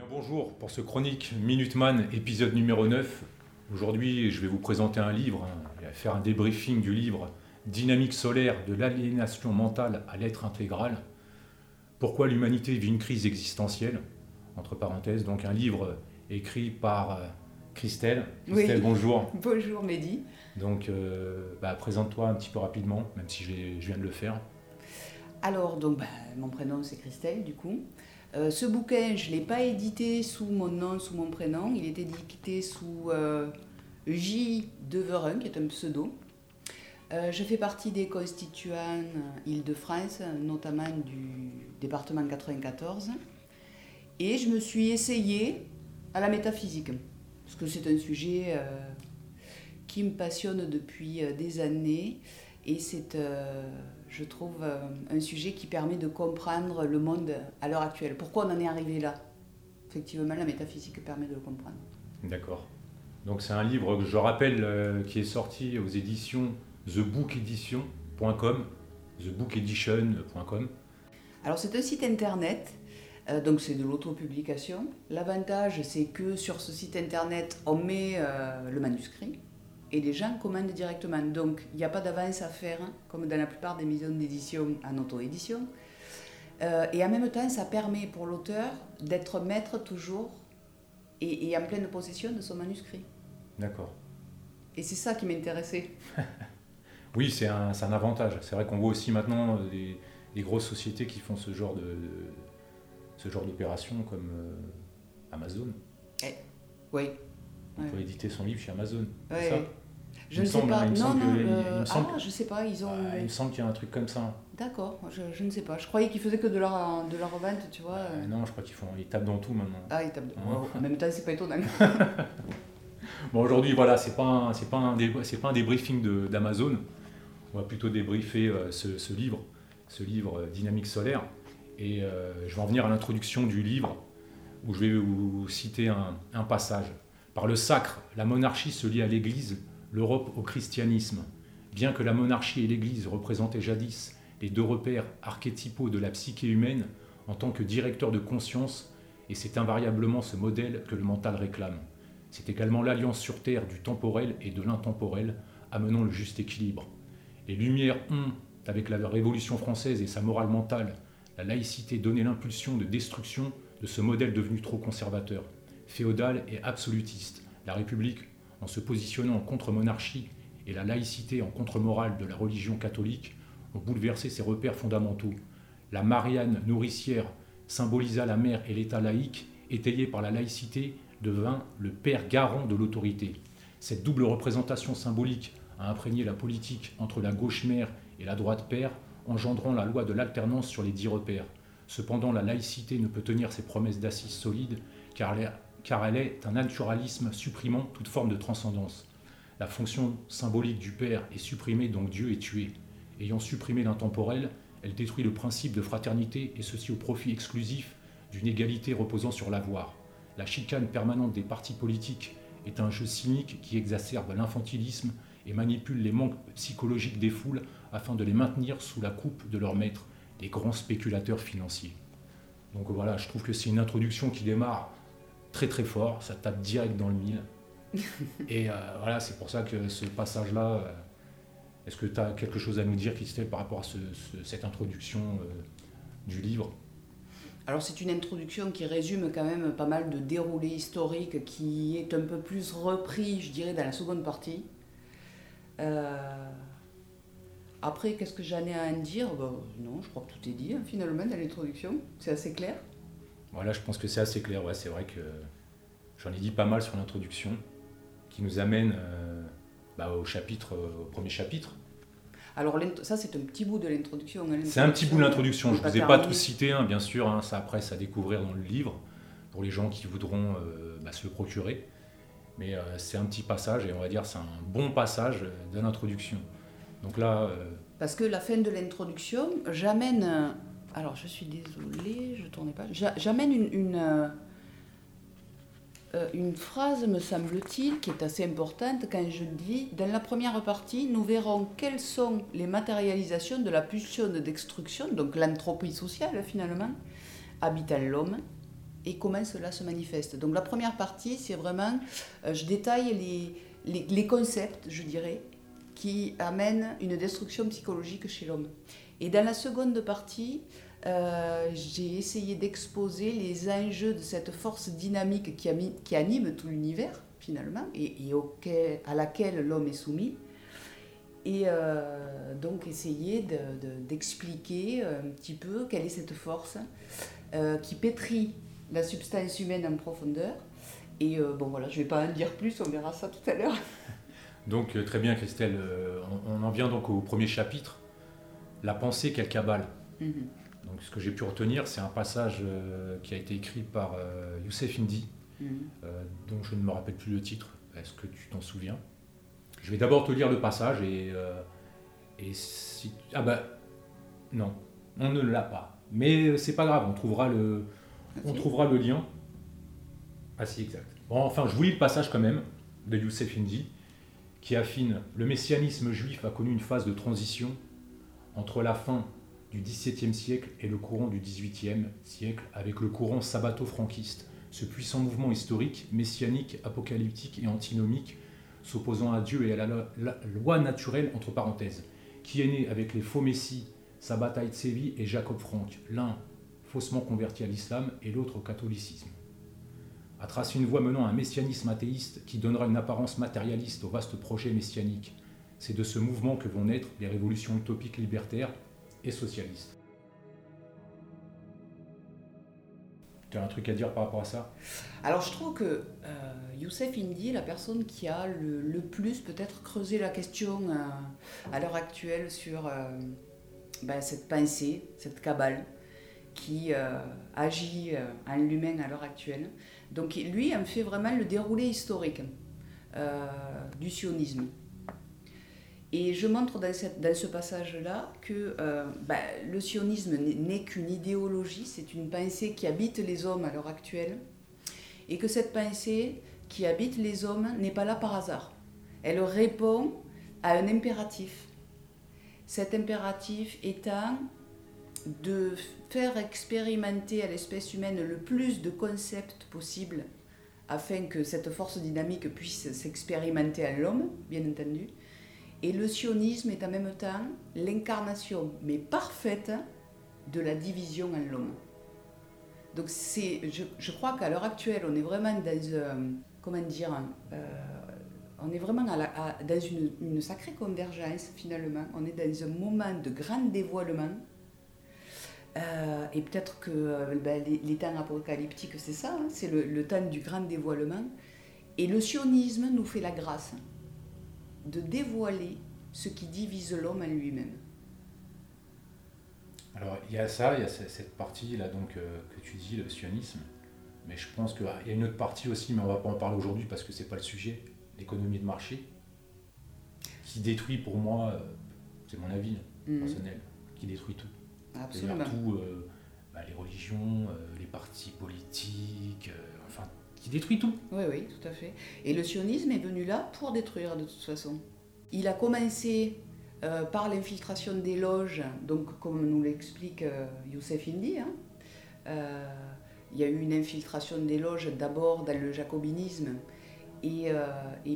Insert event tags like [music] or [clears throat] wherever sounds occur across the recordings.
Bien bonjour pour ce chronique Minuteman épisode numéro 9. Aujourd'hui je vais vous présenter un livre hein, et faire un débriefing du livre Dynamique solaire de l'aliénation mentale à l'être intégral. Pourquoi l'humanité vit une crise existentielle Entre parenthèses, donc un livre écrit par euh, Christelle. Christelle, Oui. bonjour. Bonjour Mehdi. Donc euh, bah, présente-toi un petit peu rapidement, même si je viens de le faire. Alors, donc, ben, mon prénom c'est Christelle, du coup. Euh, ce bouquin, je ne l'ai pas édité sous mon nom, sous mon prénom. Il est édité sous euh, J. Deverin, qui est un pseudo. Euh, je fais partie des constituants Île-de-France, notamment du département 94. Et je me suis essayée à la métaphysique, parce que c'est un sujet euh, qui me passionne depuis des années. Et c'est, je trouve, euh, un sujet qui permet de comprendre le monde à l'heure actuelle. Pourquoi on en est arrivé là? Effectivement, la métaphysique permet de le comprendre. D'accord. Donc c'est un livre que je rappelle euh, qui est sorti aux éditions thebookedition.com, thebookedition.com. Alors c'est un site internet, euh, donc c'est de l'autopublication. L'avantage c'est que sur ce site internet on met euh, le manuscrit et les gens commandent directement. Donc il n'y a pas d'avance à faire hein, comme dans la plupart des maisons d'édition en auto-édition. Euh, et en même temps ça permet pour l'auteur d'être maître toujours et, et en pleine possession de son manuscrit. D'accord. Et c'est ça qui m'intéressait. [laughs] Oui, c'est un, avantage. C'est vrai qu'on voit aussi maintenant des, des grosses sociétés qui font ce genre de, de- ce genre d'opération comme euh, Amazon. Oui. On Ouais. peut éditer son livre chez Amazon. Ouais. ça? Je Il ne sais semble, pas. il me non, semble non, que- euh, il me semble ah, je sais pas, ils ont. Ah, il me semble qu'il y a un truc comme ça. D'accord, je, je ne sais pas. Je croyais qu'ils faisaient que de la, de la revente, tu vois. Euh, non, je crois qu'ils font, ils tapent dans tout maintenant. Ah, ils tapent. de- Ouais. En même temps, c'est pas étonnant. [laughs] Bon, aujourd'hui, voilà, c'est pas un, c'est pas un, dé- c'est pas un débriefing d'Amazon. On va plutôt débriefer euh, ce, ce livre, ce livre Dynamique solaire. Et je vais en venir à l'introduction du livre, où je vais vous citer un, un passage. Par le sacre, la monarchie se lie à l'Église, l'Europe au christianisme. Bien que la monarchie et l'Église représentaient jadis les deux repères archétypaux de la psyché humaine en tant que directeur de conscience, et c'est invariablement ce modèle que le mental réclame. C'est également l'alliance sur Terre du temporel et de l'intemporel, amenant le juste équilibre. Les Lumières ont, avec la Révolution française et sa morale mentale, la laïcité donné l'impulsion de destruction de ce modèle devenu trop conservateur, féodal et absolutiste. La République, en se positionnant en contre-monarchie, et la laïcité en contre-morale de la religion catholique, ont bouleversé ses repères fondamentaux. La Marianne nourricière symbolisa la mère et l'État laïque, étayé par la laïcité, devint le père garant de l'autorité. Cette double représentation symbolique a imprégné la politique entre la gauche mère et la droite père, engendrant la loi de l'alternance sur les dix repères. Cependant, la laïcité ne peut tenir ses promesses d'assises solides, car car elle est un naturalisme supprimant toute forme de transcendance. La fonction symbolique du Père est supprimée, donc Dieu est tué. Ayant supprimé l'intemporel, elle détruit le principe de fraternité, et ceci au profit exclusif d'une égalité reposant sur l'avoir. La chicane permanente des partis politiques est un jeu cynique qui exacerbe l'infantilisme et manipule les manques psychologiques des foules afin de les maintenir sous la coupe de leurs maîtres, les grands spéculateurs financiers. Donc voilà, je trouve que c'est une introduction qui démarre très très fort, ça tape direct dans le mille. [laughs] Et euh, voilà, c'est pour ça que ce passage-là, euh, est-ce que tu as quelque chose à nous dire, Christelle, par rapport à ce- ce- cette introduction euh, du livre? Alors, c'est une introduction qui résume quand même pas mal de déroulés historiques qui est un peu plus repris, je dirais, dans la seconde partie. Euh, Après, qu'est-ce que j'en ai à en dire? Ben, Non, je crois que tout est dit hein, finalement dans l'introduction. C'est assez clair. Voilà, je pense que c'est assez clair. Ouais, c'est vrai que j'en ai dit pas mal sur l'introduction, qui nous amène euh, bah, au chapitre, euh, au premier chapitre. Alors, ça, c'est un petit bout de l'introduction. hein, C'est un petit bout de l'introduction. Je On vous ai pas tout cité, hein, bien sûr. hein, ça après, c'est à découvrir dans le livre pour les gens qui voudront euh, bah, se le procurer. Mais euh, c'est un petit passage et on va dire c'est un bon passage de l'introduction. Donc là, Parce que la fin de l'introduction, j'amène. Alors, je suis désolée, je tournais pas. J'a- J'amène euh, euh, une phrase, me semble-t-il, qui est assez importante quand je dis Dans la première partie, nous verrons quelles sont les matérialisations de la pulsion de destruction, donc l'entropie sociale finalement, habitant l'homme. et comment cela se manifeste. Donc la première partie, c'est vraiment, euh, je détaille les, les, concepts, je dirais, qui amènent une destruction psychologique chez l'homme. Et dans la seconde partie, euh, j'ai essayé d'exposer les enjeux de cette force dynamique qui, anime tout l'univers, finalement, et, à laquelle l'homme est soumis. Et euh, donc essayer d'expliquer de, un petit peu quelle est cette force euh, qui pétrit la substance humaine en profondeur. Et bon voilà, je ne vais pas en dire plus, on verra ça tout à l'heure. Donc très bien Christelle, on, en vient donc au premier chapitre, la pensée qu'elle cabale. Mm -hmm. Donc ce que j'ai pu retenir, c'est un passage qui a été écrit par Youssef Indy, mm -hmm. dont je ne me rappelle plus le titre. Est-ce que tu t'en souviens? Je vais d'abord te lire le passage et, euh, et si... Ah ben, non, on ne l'a pas. Mais c'est pas grave, on trouvera le, on trouvera le lien. Ah si, exact. Bon, enfin, je vous lis le passage quand même de Youssef Indy, qui affine Le messianisme juif a connu une phase de transition entre la fin du XVIIe siècle et le courant du XVIIIe siècle, avec le courant sabbato-franquiste, ce puissant mouvement historique, messianique, apocalyptique et antinomique s'opposant à Dieu et à la, loi naturelle, entre parenthèses, qui est né avec les faux messies Sabbatai Tsevi et Jacob Frank, l'un faussement converti à l'islam et l'autre au catholicisme. A tracé une voie menant à un messianisme athéiste qui donnera une apparence matérialiste au vaste projet messianique. C'est de ce mouvement que vont naître les révolutions utopiques libertaires et socialistes. Tu as un truc à dire par rapport à ça? Alors je trouve que euh, Youssef Indy est la personne qui a le, plus peut-être creusé la question euh, à l'heure actuelle sur euh, ben, cette pensée, cette cabale qui agit en l'humain à l'heure actuelle. Donc lui en fait vraiment le déroulé historique du sionisme. Et je montre dans, ce passage-là que euh, bah, le sionisme n'est qu'une idéologie, c'est une pensée qui habite les hommes à l'heure actuelle, et que cette pensée qui habite les hommes n'est pas là par hasard. Elle répond à un impératif. Cet impératif étant de faire expérimenter à l'espèce humaine le plus de concepts possibles afin que cette force dynamique puisse s'expérimenter à l'homme, bien entendu, et le sionisme est en même temps l'incarnation, mais parfaite, de la division en l'homme. Donc je, crois qu'à l'heure actuelle, on est vraiment dans, euh, comment dire, euh, on est vraiment dans une, sacrée convergence finalement. On est dans un moment de grand dévoilement. Euh, et peut-être que ben, les, temps apocalyptiques, c'est ça, hein, c'est le temps du grand dévoilement. Et le sionisme nous fait la grâce de dévoiler ce qui divise l'homme en lui-même. Alors il y a ça, il y a cette partie là donc euh, que tu dis, le sionisme, mais je pense qu'il y a une autre partie aussi, mais on va pas en parler aujourd'hui parce que c'est pas le sujet, l'économie de marché, qui détruit pour moi, euh, c'est mon avis mmh. personnel, qui détruit tout. Absolument. Tout, euh, bah, les religions, les partis politiques, qui détruit tout. Oui, oui, tout à fait. Et le sionisme est venu là pour détruire de toute façon. Il a commencé euh, par l'infiltration des loges, donc comme nous l'explique euh, Youssef Indy. Hein. Euh, il y a eu une infiltration des loges d'abord dans le jacobinisme. Et, euh,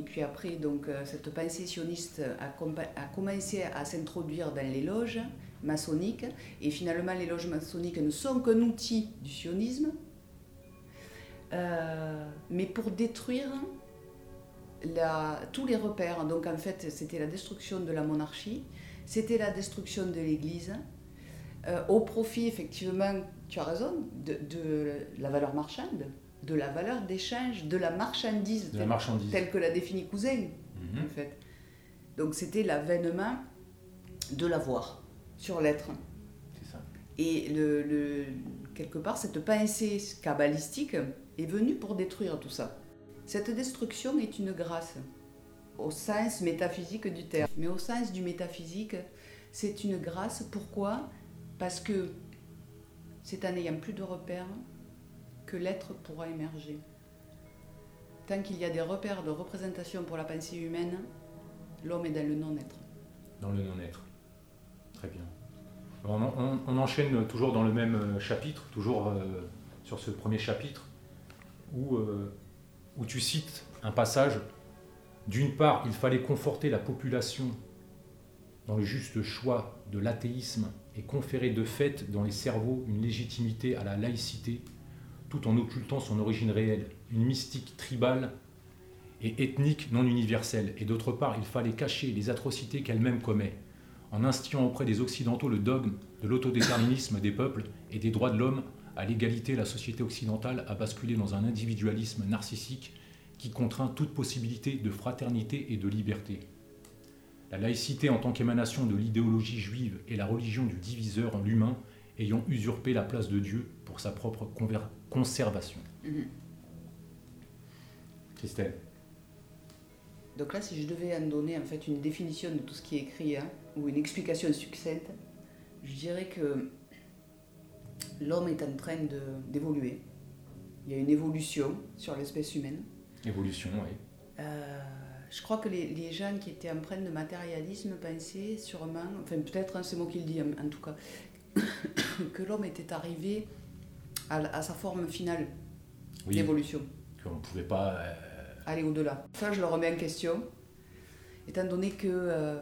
puis après, donc, cette pensée sioniste a commencé à s'introduire dans les loges maçonniques. Et finalement, les loges maçonniques ne sont qu'un outil du sionisme, euh, mais pour détruire la, tous les repères. Donc en fait, c'était la destruction de la monarchie, c'était la destruction de l'Église, euh, au profit, effectivement, tu as raison, de, de, la valeur marchande, de la valeur d'échange, de la marchandise, de la marchandise. telle que l'a définit Cousin, -hmm. en fait. Donc c'était l'avènement de l'avoir sur l'être. C'est ça. Et le, le, quelque part, cette pensée kabbalistique est venu pour détruire tout ça. Cette destruction est une grâce au sens métaphysique du terme. Mais au sens du métaphysique, c'est une grâce. Pourquoi? Parce que c'est en n'ayant plus de repères que l'être pourra émerger. Tant qu'il y a des repères de représentation pour la pensée humaine, l'homme est dans le non-être. Dans le non-être. Très bien. On, enchaîne toujours dans le même chapitre, toujours euh, sur ce premier chapitre où, euh, où tu cites un passage. D'une part, il fallait conforter la population dans le juste choix de l'athéisme et conférer de fait dans les cerveaux une légitimité à la laïcité, tout en occultant son origine réelle, une mystique tribale et ethnique non universelle. Et d'autre part, il fallait cacher les atrocités qu'elle-même commet, en instillant auprès des Occidentaux le dogme de l'autodéterminisme des peuples et des droits de l'homme à l'égalité, la société occidentale a basculé dans un individualisme narcissique qui contraint toute possibilité de fraternité et de liberté. La laïcité en tant qu'émanation de l'idéologie juive est la religion du diviseur en l'humain ayant usurpé la place de Dieu pour sa propre conservation. Mhm. Christelle Donc là, si je devais en donner en fait une définition de tout ce qui est écrit, hein, ou une explication succincte, je dirais que l'homme est en train d'évoluer. Il y a une évolution sur l'espèce humaine. Évolution, oui. Euh, je crois que les, gens qui étaient empreints de matérialisme pensaient sûrement, enfin peut-être, hein, c'est moi qui le dis en, tout cas, [coughs] que l'homme était arrivé à, sa forme finale d'évolution. Qu'on ne pouvait pas... Euh, Aller au-delà. Ça, je le remets en question, étant donné que euh,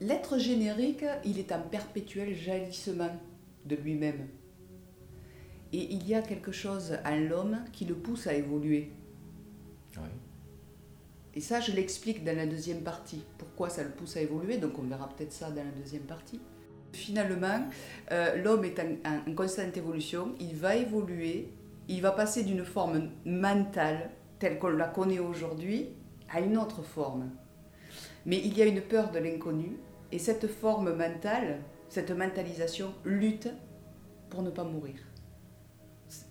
l'être générique, il est en perpétuel jalissement de lui-même. Et il y a quelque chose en l'homme qui le pousse à évoluer. Et ça, je l'explique dans la deuxième partie. Pourquoi ça le pousse à évoluer Donc on verra peut-être ça dans la deuxième partie. Finalement, euh, l'homme est en, constante évolution. Il va évoluer. Il va passer d'une forme mentale, telle qu'on la connaît aujourd'hui, à une autre forme. Mais il y a une peur de l'inconnu. Et cette forme mentale, cette mentalisation lutte pour ne pas mourir.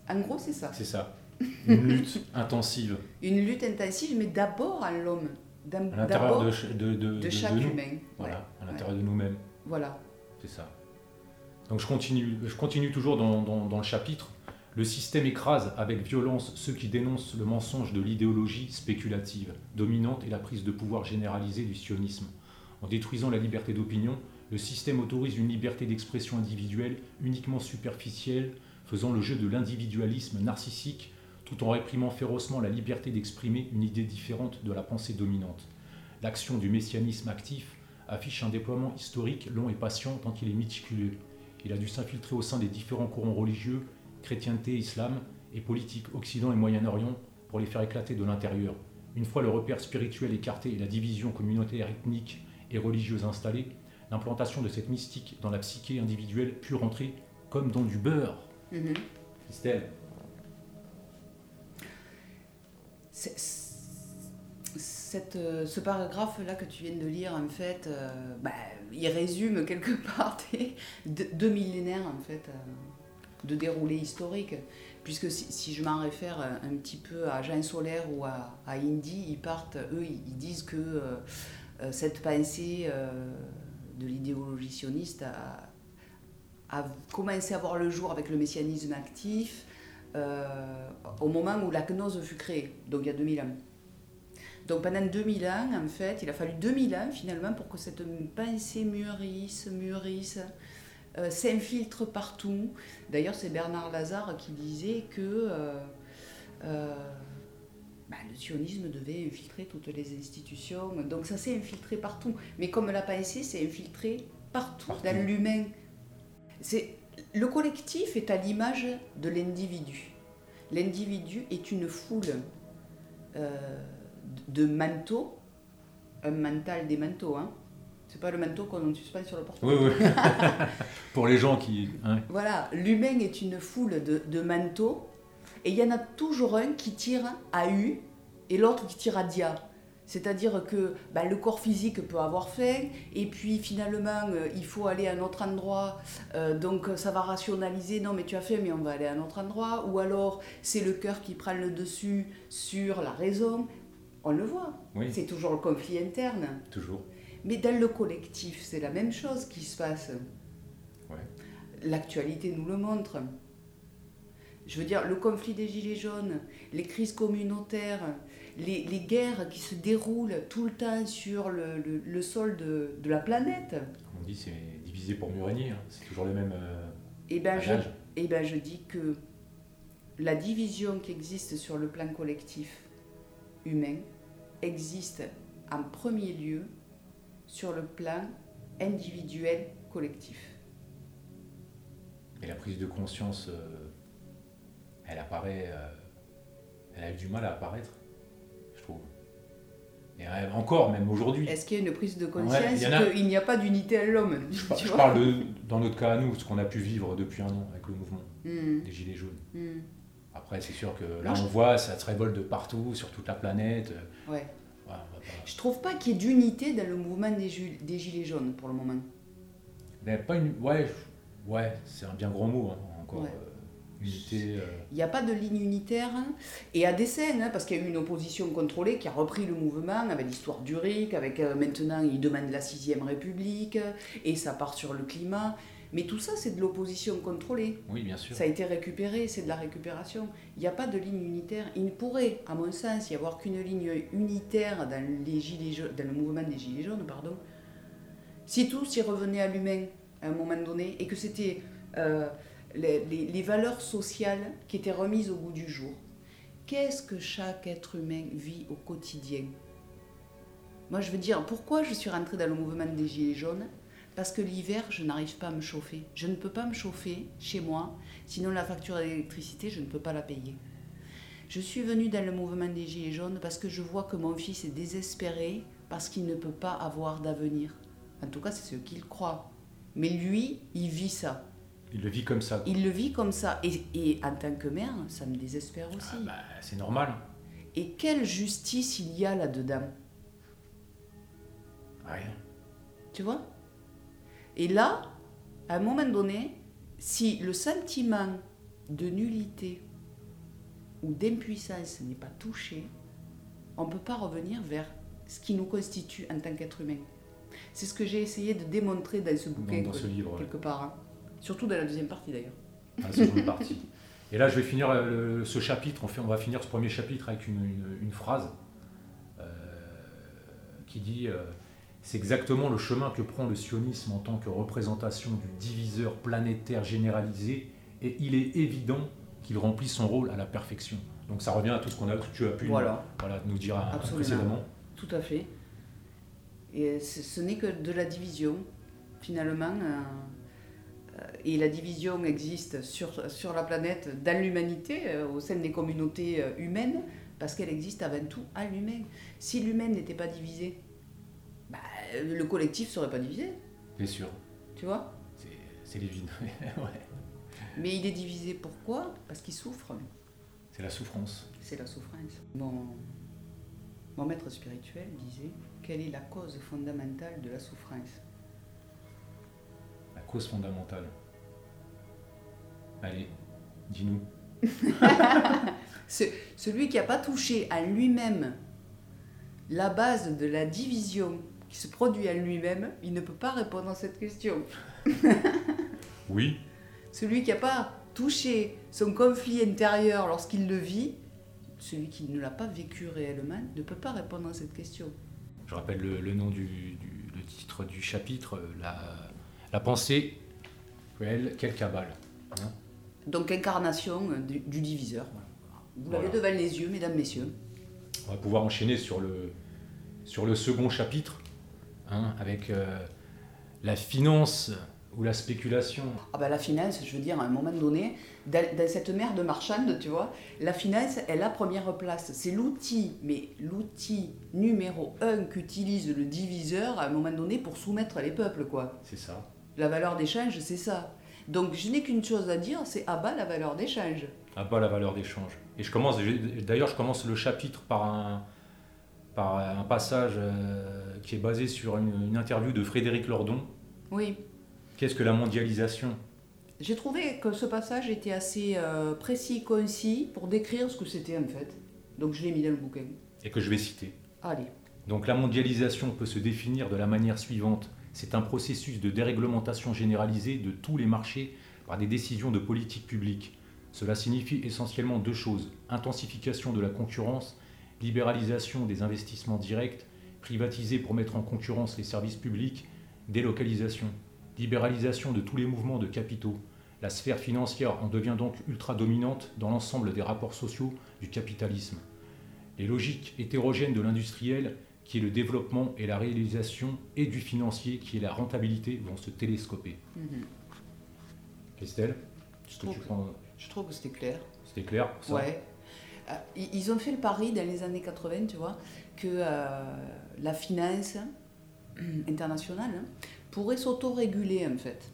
En gros, c'est ça. C'est ça. Une lutte [laughs] intensive. Une lutte intensive, mais d'abord à l'homme. À l'intérieur de, de, de, chaque humain. Voilà, à l'intérieur de nous-mêmes. Voilà. C'est ça. Donc je continue, je continue toujours dans, dans, dans, le chapitre. Le système écrase avec violence ceux qui dénoncent le mensonge de l'idéologie spéculative, dominante et la prise de pouvoir généralisée du sionisme. En détruisant la liberté d'opinion, le système autorise une liberté d'expression individuelle uniquement superficielle, faisant le jeu de l'individualisme narcissique tout en réprimant férocement la liberté d'exprimer une idée différente de la pensée dominante. L'action du messianisme actif affiche un déploiement historique long et patient tant qu'il est méticuleux. Il a dû s'infiltrer au sein des différents courants religieux, chrétienté, islam et politique Occident et Moyen-Orient pour les faire éclater de l'intérieur. Une fois le repère spirituel écarté et la division communautaire ethnique et religieuse installée, l'implantation de cette mystique dans la psyché individuelle put rentrer comme dans du beurre. Mm cette, euh, ce paragraphe-là que tu viens de lire, en fait, euh, bah, il résume quelque [laughs] part deux millénaires en fait, euh, de déroulé historique. Puisque si, je m'en réfère un, petit peu à Jean Solaire ou à, à Indy, ils partent, eux, ils, disent que cette pensée de l'idéologie sioniste a, commencé à voir le jour avec le messianisme actif, euh, au moment où la gnose fut créée, donc il y a 2000 ans. Donc pendant 2000 ans, en fait, il a fallu 2000 ans finalement pour que cette pensée mûrisse, mûrisse, euh, s'infiltre partout. D'ailleurs, c'est Bernard Lazare qui disait que euh, bah, le sionisme devait infiltrer toutes les institutions. Donc ça s'est infiltré partout. Mais comme la pensée s'est infiltrée partout, partout. dans l'humain. C'est le collectif est à l'image de l'individu. L'individu est une foule euh, de manteaux, un mental des manteaux, hein. C'est pas le manteau qu'on suspend sur le portefeuille. Oui, oui. [laughs] Pour les gens qui. Hein. Voilà, l'humain est une foule de, de manteaux, et il y en a toujours un qui tire à U et l'autre qui tire à Dia. C'est-à-dire que bah, le corps physique peut avoir faim, et puis finalement, euh, il faut aller à un autre endroit, euh, donc ça va rationaliser, non mais tu as faim, mais on va aller à un autre endroit, ou alors c'est le cœur qui prend le dessus sur la raison. On le voit, c'est toujours le conflit interne. Toujours. Mais dans le collectif, c'est la même chose qui se passe. L'actualité nous le montre. Je veux dire, le conflit des Gilets jaunes, les crises communautaires, les, les, guerres qui se déroulent tout le temps sur le, le, sol de, de, la planète. on dit, c'est divisé pour mieux régner, hein. c'est toujours les mêmes. et, eh ben je, et eh ben je dis que la division qui existe sur le plan collectif humain existe en premier lieu sur le plan individuel collectif. Mais la prise de conscience, euh, elle apparaît, euh, elle a eu du mal à apparaître, je trouve. Et encore, même aujourd'hui. Est-ce qu'il y a une prise de conscience qu'il n'y a pas d'unité à l'homme Je, [laughs] parle de, dans notre cas à nous, ce qu'on a pu vivre depuis un an avec le mouvement hmm. des Gilets jaunes. Hmm. Après, c'est sûr que là, on voit, ça se révolte de partout, sur toute la planète. Ouais. Je trouve pas qu'il y ait d'unité dans le mouvement des, des, Gilets jaunes pour le moment. Mais pas une. Ouais, ouais c'est un bien grand mot, hein, encore. Euh, unité. Euh. Il n'y a pas de ligne unitaire. Hein. Et à des scènes, hein, parce qu'il y a eu une opposition contrôlée qui a repris le mouvement avec l'histoire du RIC, avec euh, maintenant, ils demandent la sixième République, et ça part sur le climat. Mais tout ça, c'est de l'opposition contrôlée. Oui, bien sûr. Ça a été récupéré, c'est de la récupération. Il n'y a pas de ligne unitaire. Il ne pourrait, à mon sens, y avoir qu'une ligne unitaire dans, les gilets dans le mouvement des Gilets jaunes, pardon. Si tout s'y revenait à l'humain à un moment donné et que c'était euh, les, valeurs sociales qui étaient remises au bout du jour. Qu'est-ce que chaque être humain vit au quotidien? Moi, je veux dire, pourquoi je suis rentrée dans le mouvement des Gilets jaunes? Parce que l'hiver, je n'arrive pas à me chauffer. Je ne peux pas me chauffer chez moi, sinon la facture d'électricité, je ne peux pas la payer. Je suis venue dans le mouvement des Gilets jaunes parce que je vois que mon fils est désespéré parce qu'il ne peut pas avoir d'avenir. En tout cas, c'est ce qu'il croit. Mais lui, il vit ça. Il le vit comme ça. Il le vit comme ça. Et, et en tant que mère, ça me désespère aussi. Ah bah, c'est normal. Et quelle justice il y a là-dedans? Rien. Tu vois? Et là, à un moment donné, si le sentiment de nullité ou d'impuissance n'est pas touché, on ne peut pas revenir vers ce qui nous constitue en tant qu'être humain. C'est ce que j'ai essayé de démontrer dans ce bouquin, dans, ce livre, quelque part. Hein. Surtout dans la deuxième partie d'ailleurs. La seconde partie. Et là, je vais finir ce chapitre. On, fait, on va finir ce premier chapitre avec une, phrase euh, qui dit euh, c'est exactement le chemin que prend le sionisme en tant que représentation du diviseur planétaire généralisé, et il est évident qu'il remplit son rôle à la perfection. Donc ça revient à tout ce qu'on a, tu as pu voilà. nous dire précédemment. Tout à fait. Et ce n'est que de la division, finalement. Euh, et la division existe sur, sur la planète, dans l'humanité, euh, au sein des communautés euh, humaines, parce qu'elle existe avant tout à l'humain. Si l'humain n'était pas divisé, bah, le collectif ne serait pas divisé. Bien sûr. Tu vois? C'est [laughs] ouais. Mais il est divisé pourquoi? Parce qu'il souffre. C'est la souffrance. C'est la souffrance. Mon, mon maître spirituel disait quelle est la cause fondamentale de la souffrance? Cause fondamentale. Allez, dis-nous. [laughs] celui qui n'a pas touché à lui-même la base de la division qui se produit à lui-même, il ne peut pas répondre à cette question. [laughs] oui. Celui qui n'a pas touché son conflit intérieur lorsqu'il le vit, celui qui ne l'a pas vécu réellement, ne peut pas répondre à cette question. Je rappelle le, nom du, le titre du chapitre, la, la pensée, quelle, quelle cabale. Hein. Donc incarnation du, diviseur. Vous l'avez devant les yeux, mesdames, messieurs. On va pouvoir enchaîner sur le, sur le second chapitre, Hein, avec euh, la finance ou la spéculation. Ah bah la finance, je veux dire, à un moment donné, dans, cette mer de marchande, tu vois, la finance est la première place. C'est l'outil, mais l'outil numéro un qu'utilise le diviseur à un moment donné pour soumettre les peuples, quoi. C'est ça. La valeur d'échange, c'est ça. Donc je n'ai qu'une chose à dire, c'est à bas la valeur d'échange. À bas la valeur d'échange. Et je commence, d'ailleurs, je commence le chapitre par un, par un passage euh, qui est basé sur une, interview de Frédéric Lordon. Oui. Qu'est-ce que la mondialisation? J'ai trouvé que ce passage était assez euh, précis, concis pour décrire ce que c'était en fait. Donc je l'ai mis dans le bouquin. Et que je vais citer. Allez. Donc la mondialisation peut se définir de la manière suivante. C'est un processus de déréglementation généralisée de tous les marchés par des décisions de politique publique. Cela signifie essentiellement deux choses. Intensification de la concurrence libéralisation des investissements directs, privatisés pour mettre en concurrence les services publics, délocalisation, libéralisation de tous les mouvements de capitaux, La sphère financière en devient donc ultra dominante dans l'ensemble des rapports sociaux du capitalisme. Les logiques hétérogènes de l'industriel, qui est le développement et la réalisation, et du financier, qui est la rentabilité, vont se télescoper. Mhm. Christelle, Je trouve, tu que- prends... je trouve que c'était clair. C'était clair pour ça Ouais. Ils ils ont fait le pari dans les années 80, tu vois, que euh, la finance [clears throat] internationale hein, pourrait s'autoréguler en fait.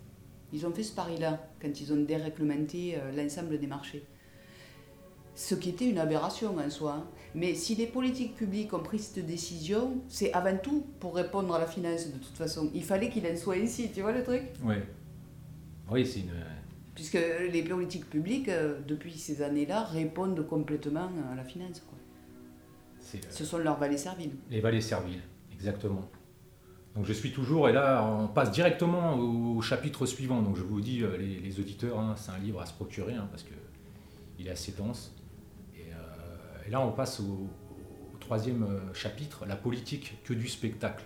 Ils ont fait ce pari-là quand ils ont déréglementé euh, l'ensemble des marchés. Ce qui était une aberration en soi. Mais si les politiques publiques ont pris cette décision, c'est avant tout pour répondre à la finance de toute façon. Il fallait qu'il en soit ainsi, tu vois le truc? Ouais. Oui, c'est une... Puisque les politiques publiques, euh, depuis ces années-là, répondent complètement à la finance. Quoi. le- Ce sont leurs valets serviles. Les vallées serviles, exactement. Donc je suis toujours, et là on passe directement au chapitre suivant. Donc je vous dis, euh, les, les auditeurs, hein, c'est un livre à se procurer hein, parce que il est assez dense. Et, là on passe au, au troisième euh, chapitre, la politique que du spectacle.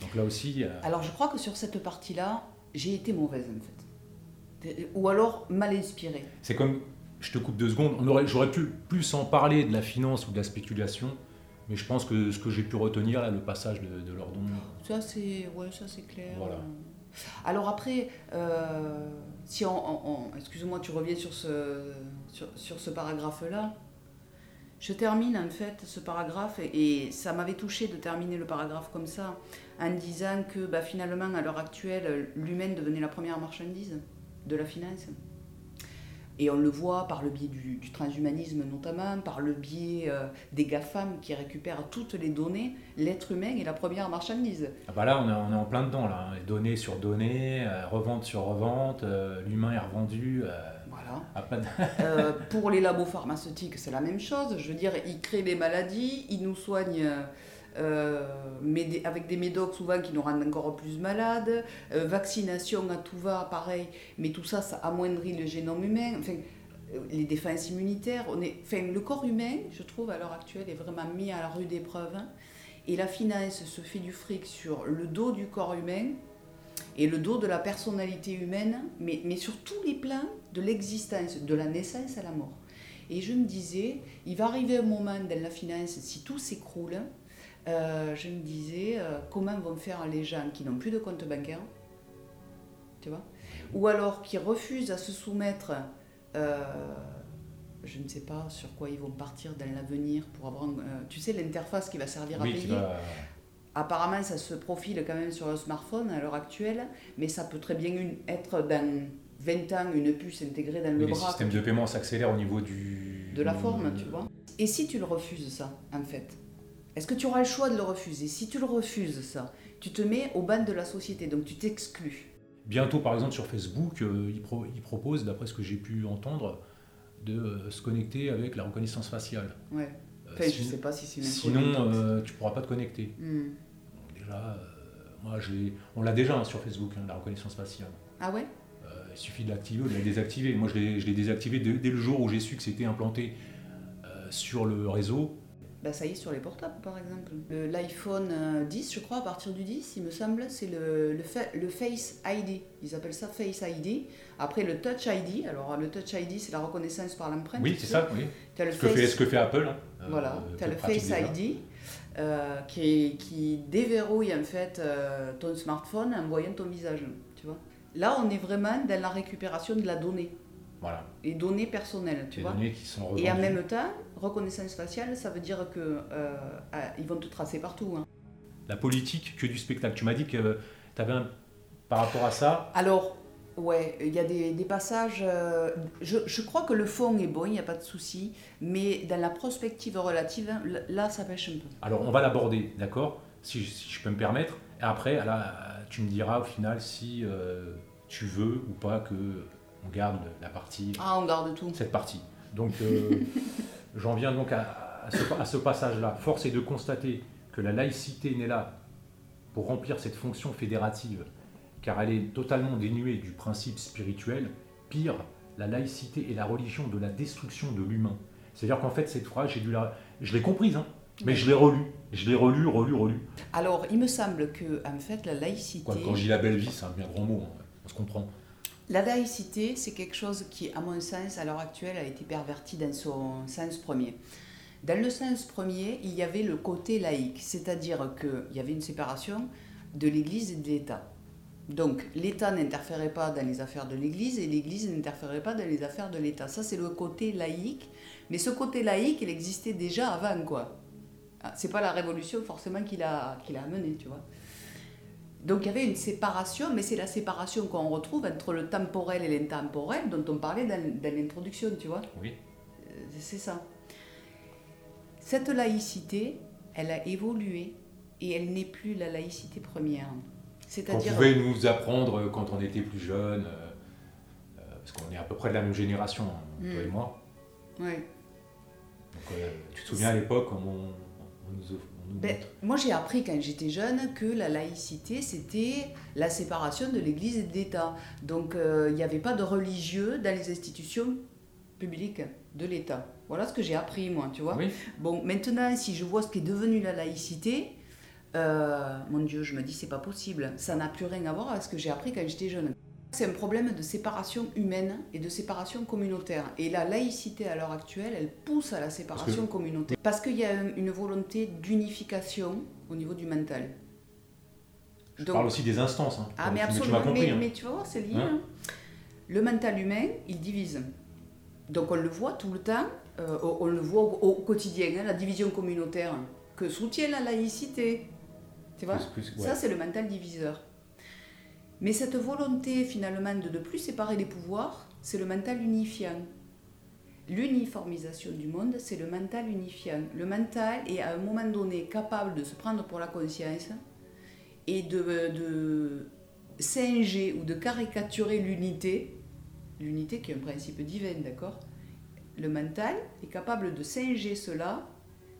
Donc là aussi, euh, Alors je crois que sur cette partie-là, j'ai été mauvaise en fait. Ou alors mal inspirée. c'est comme, je te coupe deux secondes, on aurait, j'aurais pu plus en parler de la finance ou de la spéculation, mais je pense que ce que j'ai pu retenir, là, le passage de, de Lordon, Ça c'est ouais, ça c'est clair. Voilà. Alors après, euh, si on, on- on- excuse-moi, tu reviens sur ce sur, sur ce paragraphe-là. Je termine en fait ce paragraphe et, ça m'avait touché de terminer le paragraphe comme ça en disant que bah, finalement à l'heure actuelle l'humain devenait la première marchandise de la finance. Et on le voit par le biais du, transhumanisme notamment, par le biais euh, des GAFAM qui récupèrent toutes les données, l'être humain est la première marchandise. Ah bah là, on est, on est en plein dedans, là. hein. Données sur données, euh, revente sur revente, euh, l'humain est revendu. Euh, Voilà. à pas [laughs] de- Euh, pour les labos pharmaceutiques, c'est la même chose. Je veux dire, ils créent des maladies, ils nous soignent euh, mais avec des médocs souvent qui nous rendent encore plus malades. Euh, vaccination à tout va, pareil. Mais tout ça, ça amoindrit le génome humain. Enfin, euh, les défenses immunitaires. On est, enfin, le corps humain, je trouve, à l'heure actuelle, est vraiment mis à la rude épreuve. hein. Et la finance se fait du fric sur le dos du corps humain et le dos de la personnalité humaine, mais, mais sur tous les plans de l'existence, de la naissance à la mort. Et je me disais, il va arriver un moment dans la finance, si tout s'écroule, euh, je me disais, euh, comment vont faire les gens qui n'ont plus de compte bancaire, tu vois, ou alors qui refusent à se soumettre, euh, je ne sais pas sur quoi ils vont partir dans l'avenir pour avoir, tu sais, l'interface qui va servir à payer. Apparemment, ça se profile quand même sur le smartphone à l'heure actuelle, mais ça peut très bien être dans 20 ans une puce intégrée dans le les bras systèmes que de tu- paiement s'accélèrent au niveau du... de la forme, tu vois. Et si tu le refuses, ça, en fait? Est-ce que tu auras le choix de le refuser? Si tu le refuses, ça, tu te mets au ban de la société, donc tu t'exclus. Bientôt, par exemple, sur Facebook, euh, ils, pro- ils proposent, d'après ce que j'ai pu entendre, de euh, se connecter avec la reconnaissance faciale. Ouais. Euh, Enfin, je si- sais pas si c'est une Sinon, évidente. euh, tu pourras pas te connecter. Hmm. Donc déjà, euh, moi, j'ai- on l'a déjà hein, sur Facebook, hein, la reconnaissance faciale. Ah ouais? Euh, il suffit de l'activer ou de la désactiver. Moi, je l'ai désactivé dès, dès le jour où j'ai su que c'était implanté euh, sur le réseau. Bah ça y est sur les portables par exemple. Le- L'iPhone euh, 10, je crois, à partir du 10, il me semble, c'est le, le, fa- le Face ID. Ils appellent ça Face ID. Après le Touch ID, alors le Touch ID c'est la reconnaissance par l'empreinte. Oui, c'est ça, oui. T'as le Ce que, fait, ce que fait Apple. hein, euh, Voilà, tu as le Face déjà. ID euh, qui, qui déverrouille en fait euh, ton smartphone en voyant ton visage. Tu vois Là, on est vraiment dans la récupération de la donnée, Voilà, les données personnelles. Tu les vois données qui sont revendues. Et en même temps, reconnaissance faciale, ça veut dire que euh, ah, ils vont te tracer partout. hein. La politique que du spectacle. Tu m'as dit que tu avais un... Par rapport à ça, Alors, ouais, il y a des, des passages. euh, je, je crois que le fond est bon, il n'y a pas de souci, mais dans la prospective relative, là, ça pêche un peu. alors on va l'aborder, d'accord? Si, je- si je peux me permettre. Et après, là, tu me diras au final si euh, tu veux ou pas que on garde la partie Ah, on garde tout. cette partie. Donc, euh, [laughs] j'en viens donc à, à ce, à ce passage-là. Force est de constater que la laïcité n'est là pour remplir cette fonction fédérative, car elle est totalement dénuée du principe spirituel. Pire, la laïcité est la religion de la destruction de l'humain. C'est-à-dire qu'en fait, cette phrase, j'ai dû la... je l'ai comprise, hein, mais je l'ai relue. Je l'ai relue, relue, relue. Alors, il me semble que, en fait, la laïcité. Quoi, quand je dis la belle vie, c'est un bien grand mot, hein, on se comprend. La laïcité, c'est quelque chose qui, à mon sens, à l'heure actuelle, a été perverti dans son sens premier. Dans le sens premier, il y avait le côté laïque, c'est-à-dire qu'il y avait une séparation de l'Église et de l'État. Donc l'État n'interférait pas dans les affaires de l'Église et l'Église n'interférait pas dans les affaires de l'État. Ça, c'est le côté laïque. Mais ce côté laïque, il existait déjà avant, quoi. Ah, c'est pas la révolution forcément qui l'a amené, tu vois. Donc il y avait une séparation, mais c'est la séparation qu'on retrouve entre le temporel et l'intemporel dont on parlait dans, l'introduction, tu vois. Oui. Euh, c'est ça. Cette laïcité, elle a évolué et elle n'est plus la laïcité première. C'est-à-dire. Vous pouvez nous apprendre quand on était plus jeune, euh, euh, parce qu'on est à peu près de la même génération, toi et hmm. moi. Oui. Donc, tu te souviens à l'époque comment on, nous, ben, moi, j'ai appris quand j'étais jeune que la laïcité, c'était la séparation de l'Église et de l'État. Donc, euh, il n'y avait pas de religieux dans les institutions publiques de l'État. Voilà ce que j'ai appris, moi, tu vois. Bon, maintenant, si je vois ce qui est devenu la laïcité, euh, mon Dieu, je me dis, c'est pas possible. Ça n'a plus rien à voir avec ce que j'ai appris quand j'étais jeune. C'est un problème de séparation humaine et de séparation communautaire. Et la laïcité à l'heure actuelle, elle pousse à la séparation communautaire. Parce qu'il y a une volonté d'unification au niveau du mental. Je parle aussi des instances. Hein. Ah, mais absolument. mais, hein. tu vas voir, c'est lié. Hein. le mental humain, il divise. Donc on le voit tout le temps, euh, on le voit au, quotidien, la division communautaire que soutient la laïcité. Tu vois? Ça, c'est le mental diviseur. Mais cette volonté finalement de ne plus séparer les pouvoirs, c'est le mental unifiant. L'uniformisation du monde, c'est le mental unifiant. Le mental est à un moment donné capable de se prendre pour la conscience et de, singer ou de caricaturer l'unité, l'unité qui est un principe divin, d'accord? Le mental est capable de singer cela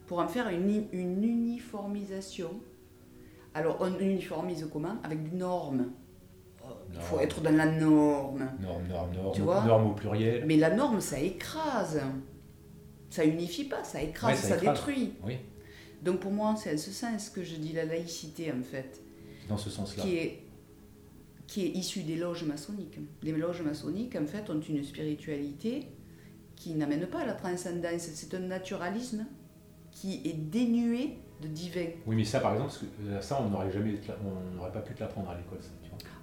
pour en faire une, une uniformisation. Alors on uniformise comment? Avec des normes il faut être dans la norme. Norme, norme, norme. Tu vois norme au pluriel. Mais la norme, ça écrase. Ça unifie pas, ça écrase, ça, détruit. Oui. Donc pour moi, c'est en ce sens que je dis la laïcité, en fait. Dans ce sens-là. Qui est, qui est issue des loges maçonniques. Les loges maçonniques, en fait, ont une spiritualité qui n'amène pas à la transcendance. C'est un naturalisme qui est dénué de divin. Oui, mais ça, par exemple, ça, on n'aurait jamais, on n'aurait pas pu te l'apprendre à l'école.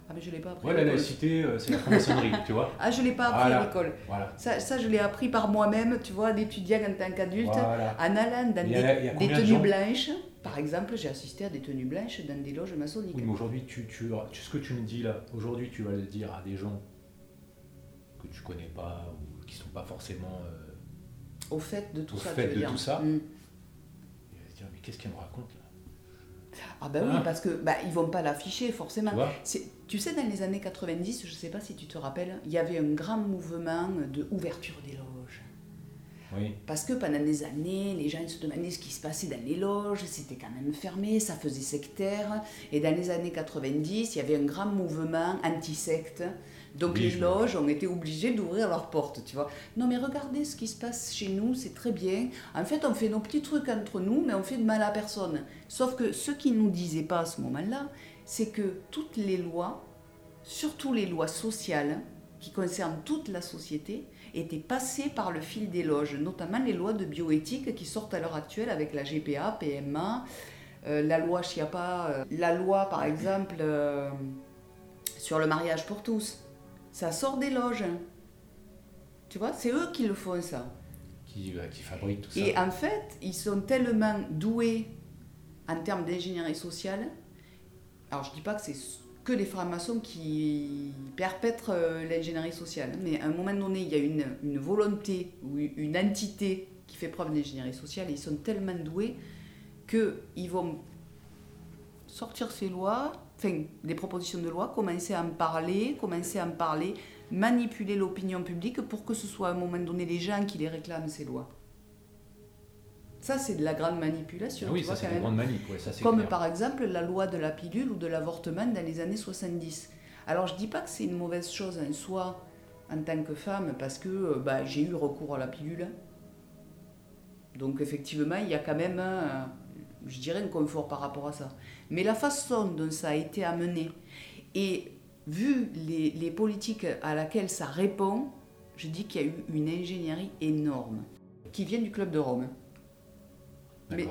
Ah, mais je l'ai pas appris. Ouais, la laïcité, c'est la franc-maçonnerie, tu vois. [laughs] Ah, je l'ai pas appris à l'école. Voilà. Ça, ça, je l'ai appris par moi-même, tu vois, d'étudiant en tant qu'adulte. En allant dans des, tenues blanches. Par exemple, j'ai assisté à des tenues blanches dans des loges maçonniques. Oui, mais aujourd'hui, tu, tu, ce que tu me dis là, aujourd'hui, tu vas le dire à des gens que tu connais pas ou qui sont pas forcément. Euh, au fait de tout au ça. Au fait de tout ça. Mm. Il va se dire, mais qu'est-ce qu'elle me raconte ah ben oui, ah. parce que bah, ils vont pas l'afficher forcément. Tu, sais, dans les années 90, je sais pas si tu te rappelles, il y avait un grand mouvement de ouverture des loges. Oui. Parce que pendant des années, les gens se demandaient ce qui se passait dans les loges, c'était quand même fermé, ça faisait sectaire. Et dans les années 90, il y avait un grand mouvement anti-secte donc les loges ont été obligées d'ouvrir leurs portes, tu vois. Non mais regardez ce qui se passe chez nous, c'est très bien. En fait, on fait nos petits trucs entre nous, mais on fait de mal à personne. Sauf que ce qu'ils ne nous disaient pas à ce moment-là, c'est que toutes les lois, surtout les lois sociales, qui concernent toute la société, étaient passées par le fil des loges, notamment les lois de bioéthique qui sortent à l'heure actuelle avec la GPA, PMA, euh, la loi Chiapa, euh, la loi par exemple euh, sur le mariage pour tous ça sort des loges. Tu vois, c'est eux qui le font, ça. Qui, euh, qui fabriquent tout ça. Et en fait, ils sont tellement doués en termes d'ingénierie sociale. Alors, je dis pas que c'est que les francs-maçons qui perpètrent euh, l'ingénierie sociale, mais à un moment donné, il y a une, une volonté ou une entité qui fait preuve d'ingénierie sociale et ils sont tellement doués qu'ils vont sortir ces lois, enfin, des propositions de loi, commencer à en parler, commencer à en parler, manipuler l'opinion publique pour que ce soit à un moment donné les gens qui les réclament ces lois. Ça, c'est de la grande manipulation. Ah oui, ça, c'est grande manip, ça, Comme par exemple la loi de la pilule ou de l'avortement dans les années 70. Alors, je ne dis pas que c'est une mauvaise chose en soi, en tant que femme, parce que euh, bah, j'ai eu recours à la pilule. Donc, effectivement, il y a quand même, je dirais, un confort par rapport à ça. Mais la façon dont ça a été amené et vu les, les politiques à laquelle ça répond, je dis qu'il y a eu une ingénierie énorme qui vient du Club de Rome.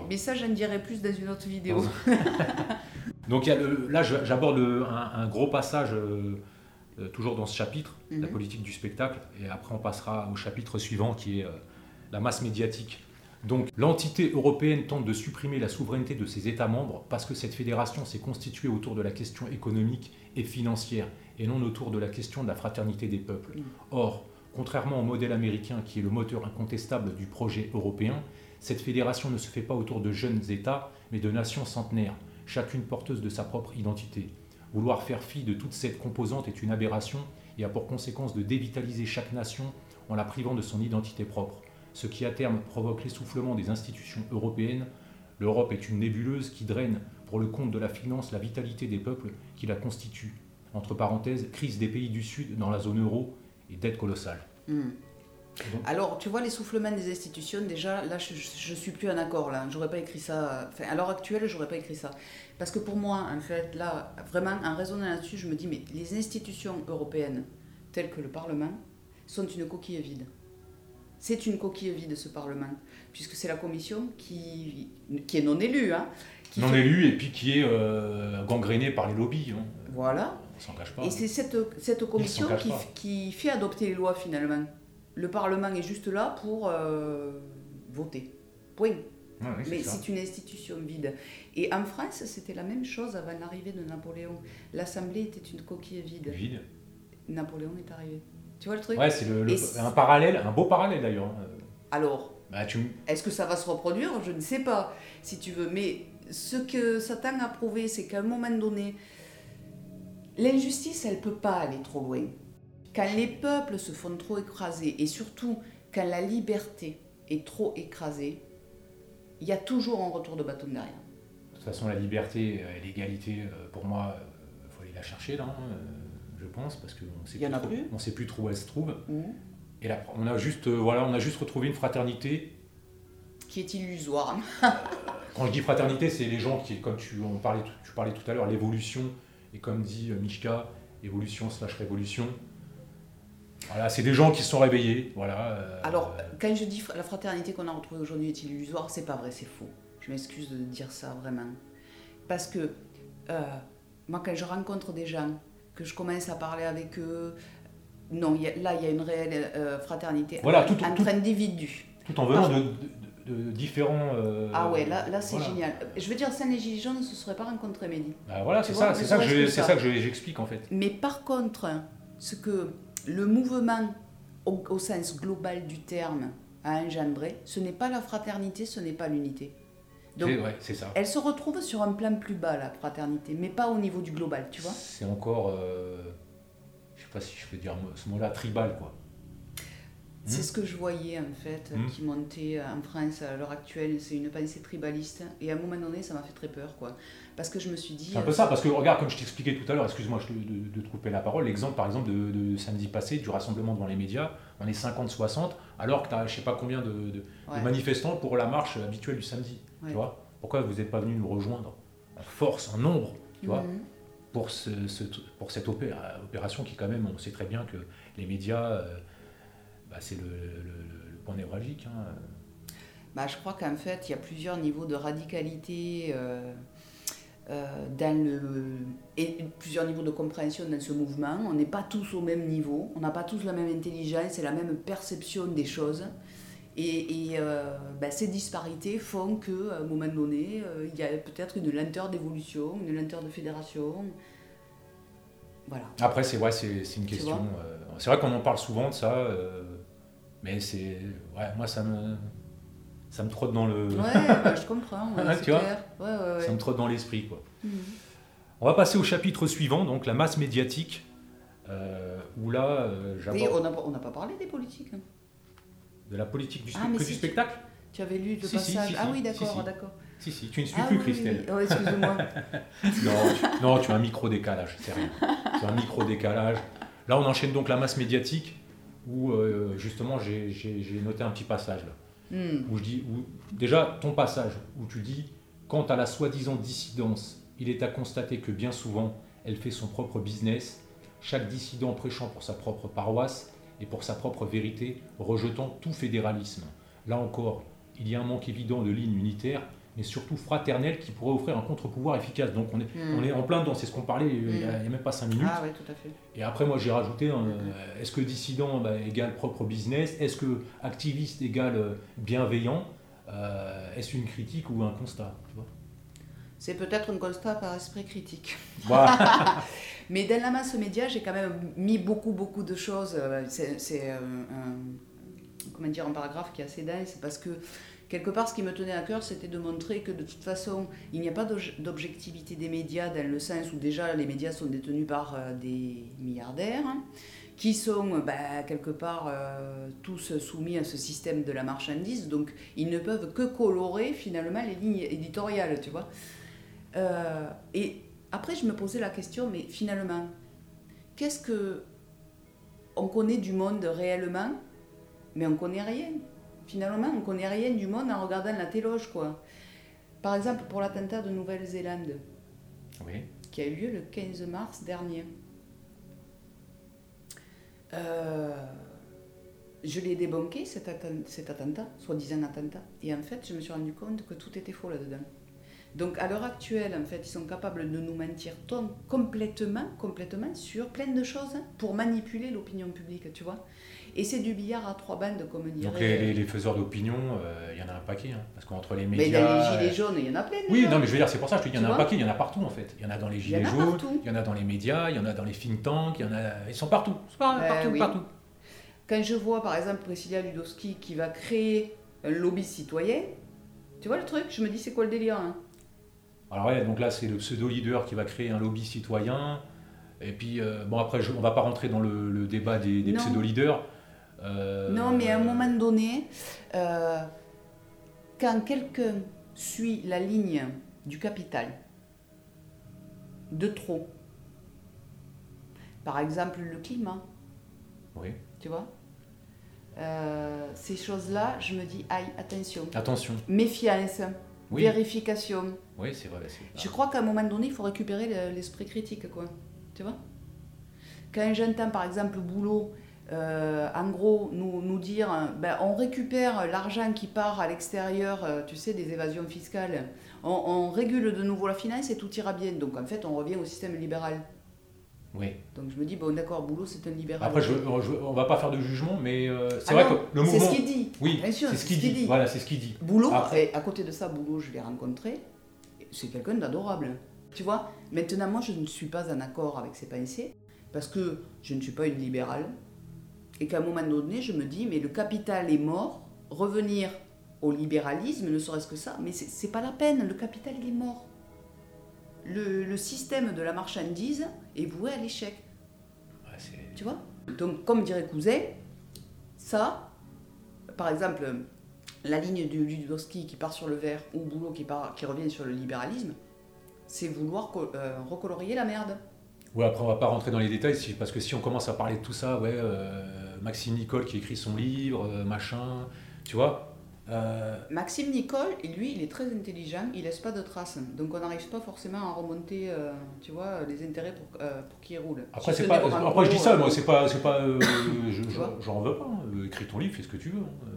Mais, ça, j'en dirai plus dans une autre vidéo. [laughs] Donc il y a le- là, j'aborde un gros passage, euh, euh, toujours dans ce chapitre, la Mhm. politique du spectacle, et après on passera au chapitre suivant qui est euh, la masse médiatique. Donc l'entité européenne tente de supprimer la souveraineté de ses États membres parce que cette fédération s'est constituée autour de la question économique et financière et non autour de la question de la fraternité des peuples. Or, contrairement au modèle américain qui est le moteur incontestable du projet européen, cette fédération ne se fait pas autour de jeunes États, mais de nations centenaires, chacune porteuse de sa propre identité. Vouloir faire fi de toute cette composante est une aberration et a pour conséquence de dévitaliser chaque nation en la privant de son identité propre, ce qui à terme provoque l'essoufflement des institutions européennes. L'Europe est une nébuleuse qui draine pour le compte de la finance la vitalité des peuples qui la constituent. Entre parenthèses, crise des pays du Sud dans la zone euro et dette colossale. Hmm. Donc- Alors, tu vois, l'essoufflement des institutions, déjà, là, je, je suis plus en accord, là. J'aurais pas écrit ça. Enfin, à l'heure actuelle, j'aurais pas écrit ça. Parce que pour moi, en fait, là, vraiment, en raisonnant là-dessus, je me dis, mais les institutions européennes, telles que le Parlement, sont une coquille vide. C'est une coquille vide, ce Parlement, puisque c'est la Commission qui, qui est non élue, hein. qui Non fait- élu et puis qui est euh, gangréné par les lobbies. hein. Voilà. On s'en cache pas. Et c'est cette, cette commission qui, qui fait adopter les lois finalement. Le Parlement est juste là pour euh, voter. Point. Ouais, c'est Mais c'est une institution vide. Et en France, c'était la même chose avant l'arrivée de Napoléon. L'Assemblée était une coquille vide. Vide. Napoléon est arrivé. Tu vois le truc Ouais, c'est le, le- un parallèle, un beau parallèle d'ailleurs. Alors, Bah, tu, est-ce que ça va se reproduire? Je ne sais pas, si tu veux. Mais ce que Satan a prouvé, c'est qu'à un moment donné, l'injustice, elle ne peut pas aller trop loin. Quand les peuples se font trop écraser, et surtout quand la liberté est trop écrasée, il y a toujours un retour de bâton derrière. de toute façon, la liberté et l'égalité, euh, pour moi, il faut aller la chercher là, hein, euh, je pense, parce qu'on on sait plus trop où elle se trouve. Et là, on a juste, euh, voilà, on a juste retrouvé une fraternité. Qui est illusoire. Quand je dis fraternité, c'est les gens qui, comme tu, on parlait, tu parlais tout à l'heure, l'évolution, et comme dit euh, Mishka, évolution slash révolution. Voilà, c'est des gens qui se sont réveillés, voilà. euh, Alors, quand je dis la fraternité qu'on a retrouvée aujourd'hui est illusoire, c'est pas vrai, c'est faux. Je m'excuse de dire ça vraiment. Parce que euh, moi, quand je rencontre des gens, que je commence à parler avec eux, non, il y a- là, il y a une réelle euh, fraternité Voilà, entre, tout- entre tout- individus. tout en venant de, de- de différents. euh, Ah ouais, là, là c'est voilà. génial. Je veux dire, sans les Gilets jaunes, ne se serait pas rencontrés, Mehdi. Bah voilà, c'est ça, c'est ça ça. ça que je- j'explique en fait. Mais par contre, ce que le mouvement, au, au sens global du terme, a engendré, ce n'est pas la fraternité, ce n'est pas l'unité. Donc, C'est ouais, c'est ça. elle se retrouve sur un plan plus bas, la fraternité, mais pas au niveau du global, tu vois. C'est encore, euh, je sais pas si je peux dire ce mot-là, tribal quoi. C'est Hmm. ce que je voyais en fait, Hmm. qui montait en France à l'heure actuelle. C'est une pensée tribaliste. Et à un moment donné, ça m'a fait très peur, quoi. Parce que je me suis dit. C'est un peu euh, ça, parce que regarde, comme je t'expliquais tout à l'heure, excuse-moi de, de te couper la parole, l'exemple par exemple de, de samedi passé, du rassemblement devant les médias, on est 50-60, alors que tu as je sais pas combien de, de- de ouais. manifestants pour la marche habituelle du samedi. Ouais. Tu vois Pourquoi vous n'êtes pas venu nous rejoindre en force, en nombre, tu vois Mhm. pour, ce- ce- pour cette opé- opération qui quand même, on sait très bien que les médias, euh, bah, c'est le, le- le- le point névralgique. hein. Bah, je crois qu'en fait, il y a plusieurs niveaux de radicalité euh, euh, dans le, et plusieurs niveaux de compréhension dans ce mouvement. On n'est pas tous au même niveau, on n'a pas tous la même intelligence et la même perception des choses. Et, et, euh, bah, ces disparités font qu'à un moment donné, euh, il y a peut-être une lenteur d'évolution, une lenteur de fédération. Voilà. Après, c'est c'est une question. euh, c'est vrai qu'on en parle souvent de ça, euh, mais c'est. Ouais, moi, ça me. Ça me trotte dans le. Ouais, [laughs] bah, je comprends, ouais, c'est tu vois clair. Ouais, ouais, ouais. Ça me trotte dans l'esprit, quoi. Mhm. On va passer au chapitre suivant, donc la masse médiatique, euh, où là, euh, on n'a pas- on n'a pas parlé des politiques. hein. de la politique du, Ah, spe- que si, du tu- spectacle. Tu avais lu le Si, passage si, Ah oui, d'accord, si. d'accord. Si, si, tu ne suis Ah plus, oui, Christelle. oui. Oh, excuse-moi. [laughs] Non, tu, non, tu as un micro-décalage, c'est rien. Tu as un micro-décalage. Là, on enchaîne donc la masse médiatique, où euh, justement, j'ai noté un petit passage là. Hmm. déjà ton passage où tu dis, quant à la soi-disant dissidence, il est à constater que bien souvent, elle fait son propre business, chaque dissident prêchant pour sa propre paroisse et pour sa propre vérité, rejetant tout fédéralisme. Là encore, il y a un manque évident de lignes unitaires, mais surtout fraternelles qui pourraient offrir un contre-pouvoir efficace. Donc on est, Hmm. on est en plein dedans, c'est ce qu'on parlait il n'y a, y a même pas cinq minutes. Ah oui, tout à fait. Et après, moi, j'ai rajouté, euh, est-ce que dissident bah, égale propre business? Est-ce que activiste égale euh, bienveillant? Euh, Est-ce une critique ou un constat tu vois? C'est peut-être un constat par esprit critique. Voilà. [laughs] Mais dans la masse média, j'ai quand même mis beaucoup, beaucoup de choses. Euh, C'est c'est, euh, un, comment dire, un paragraphe qui est assez dense parce que quelque part, ce qui me tenait à cœur, c'était de montrer que de toute façon, il n'y a pas d'obj- d'objectivité des médias dans le sens où déjà les médias sont détenus par euh, des milliardaires hein, qui sont euh, bah, quelque part euh, tous soumis à ce système de la marchandise. Donc, ils ne peuvent que colorer finalement les lignes éditoriales, tu vois. Et après, je me posais la question, mais finalement, qu'est-ce que on connaît du monde réellement, mais on connaît rien. Finalement, on connaît rien du monde en regardant la téloge, quoi. Par exemple, pour l'attentat de Nouvelle-Zélande, oui. qui a eu lieu le 15 mars dernier. Euh, je l'ai débunké, cet, atten- cet attentat, soi-disant attentat, et en fait, je me suis rendu compte que tout était faux là-dedans. Donc, à l'heure actuelle, en fait, ils sont capables de nous mentir complètement, complètement sur plein de choses hein, pour manipuler l'opinion publique, tu vois. Et c'est du billard à trois bandes, comme dirait. Donc les, les- les faiseurs d'opinion, euh, il y en a un paquet. hein, parce qu'entre les Mais médias... dans les gilets jaunes, il y en a plein. Oui, non, mais je veux dire, c'est pour ça que je te dis, il y en a un paquet, il y en a partout en fait. Il y en a dans les gilets jaunes, partout. il y en a dans les médias, il y en a dans les think tanks, il y en a... Ils sont partout. Ils sont par- Ben partout, oui. partout. Quand je vois par exemple Priscilla Ludowski qui va créer un lobby citoyen, tu vois le truc? Je me dis c'est quoi le délire hein? Alors ouais, donc là c'est le pseudo-leader qui va créer un lobby citoyen. Et puis, euh, bon après, je, on va pas rentrer dans le, le débat des, pseudo-leaders. Euh, Non, mais à un moment donné, euh, quand quelqu'un suit la ligne du capital de trop, par exemple le climat, Oui, tu vois, euh, ces choses-là, je me dis aïe, attention, attention. méfiance, Oui, vérification. Oui c'est vrai. c'est- Je crois qu'à un moment donné, il faut récupérer le- l'esprit critique, quoi. Tu vois? Quand j'entends, par exemple, Boulot, euh, en gros, nous, nous dire, euh, ben, on récupère l'argent qui part à l'extérieur, euh, tu sais, des évasions fiscales, on, on régule de nouveau la finance et tout ira bien. Donc, en fait, on revient au système libéral. Oui. Donc, je me dis, bon, d'accord, Boulot, c'est un libéral. Après, je, je- on va pas faire de jugement, mais euh, c'est Ah vrai non, que le C'est mouvement. ce qu'il dit. Oui, Bien sûr, c'est ce qu'il dit. Voilà, c'est ce qu'il dit. Boulot, Après- et à côté de ça, Boulot, je l'ai rencontré, c'est quelqu'un d'adorable. Tu vois Maintenant, moi, je ne suis pas en accord avec ses pensées, parce que je ne suis pas une libérale, et qu'à un moment donné, je me dis, mais le capital est mort, revenir au libéralisme, ne serait-ce que ça, mais c'est pas la peine, le capital, il est mort. Le, le système de la marchandise est voué à l'échec. Ouais, Tu vois? Donc, comme dirait Cousin, ça, par exemple, la ligne de Ludowski qui part sur le vert ou Boulot qui, part, qui revient sur le libéralisme, c'est vouloir euh, recolorier la merde. Ouais, après, on va pas rentrer dans les détails, parce que si on commence à parler de tout ça, ouais, euh, Maxime Nicole qui écrit son livre, euh, machin, tu vois. Maxime Nicole, lui, il est très intelligent, il laisse pas de traces. Donc on n'arrive pas forcément à remonter, tu vois, les intérêts pour, pour qu'il roule. après, Si c'est ce pas, après, je dis ça, moi, c'est pas, c'est pas, [coughs] je- j'en veux pas. hein. Écris ton livre, fais ce que tu veux. hein.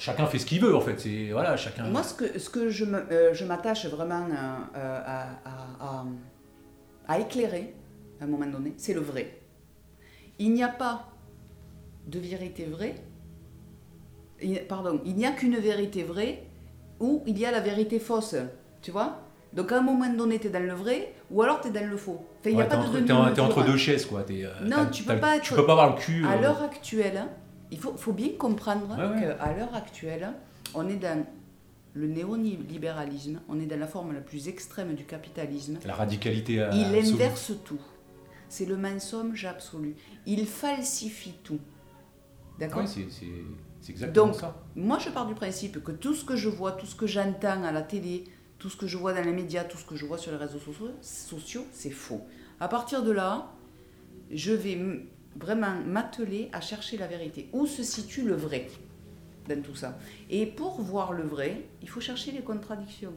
Chacun fait ce qu'il veut, en fait. C'est voilà, chacun. Moi, ce que, ce que je me- euh, je m'attache vraiment euh, euh, à, à- à- à éclairer, à un moment donné, c'est le vrai. Il n'y a pas de vérité vraie, il- pardon, il n'y a qu'une vérité vraie ou il y a la vérité fausse, tu vois? Donc à un moment donné, tu es dans le vrai ou alors tu es dans le faux. Enfin, il n'y Ouais, a t'es pas de t'es en- t'es entre deux chaises, quoi. T'es, Non, tu peux pas Tu peux pas avoir le cul. À l'heure actuelle, hein, il faut, faut bien comprendre Ouais, ouais. qu'à l'heure actuelle, on est dans le néolibéralisme, on est dans la forme la plus extrême du capitalisme. La radicalité. euh, Il absolue. inverse tout. C'est le mensonge absolu. Il falsifie tout. D'accord Ouais, c'est, exactement Donc, ça. Moi, je pars du principe que tout ce que je vois, tout ce que j'entends à la télé, tout ce que je vois dans les médias, tout ce que je vois sur les réseaux sociaux, c'est faux. À partir de là, je vais vraiment m'atteler à chercher la vérité. Où se situe le vrai dans tout ça? Et pour voir le vrai, il faut chercher les contradictions.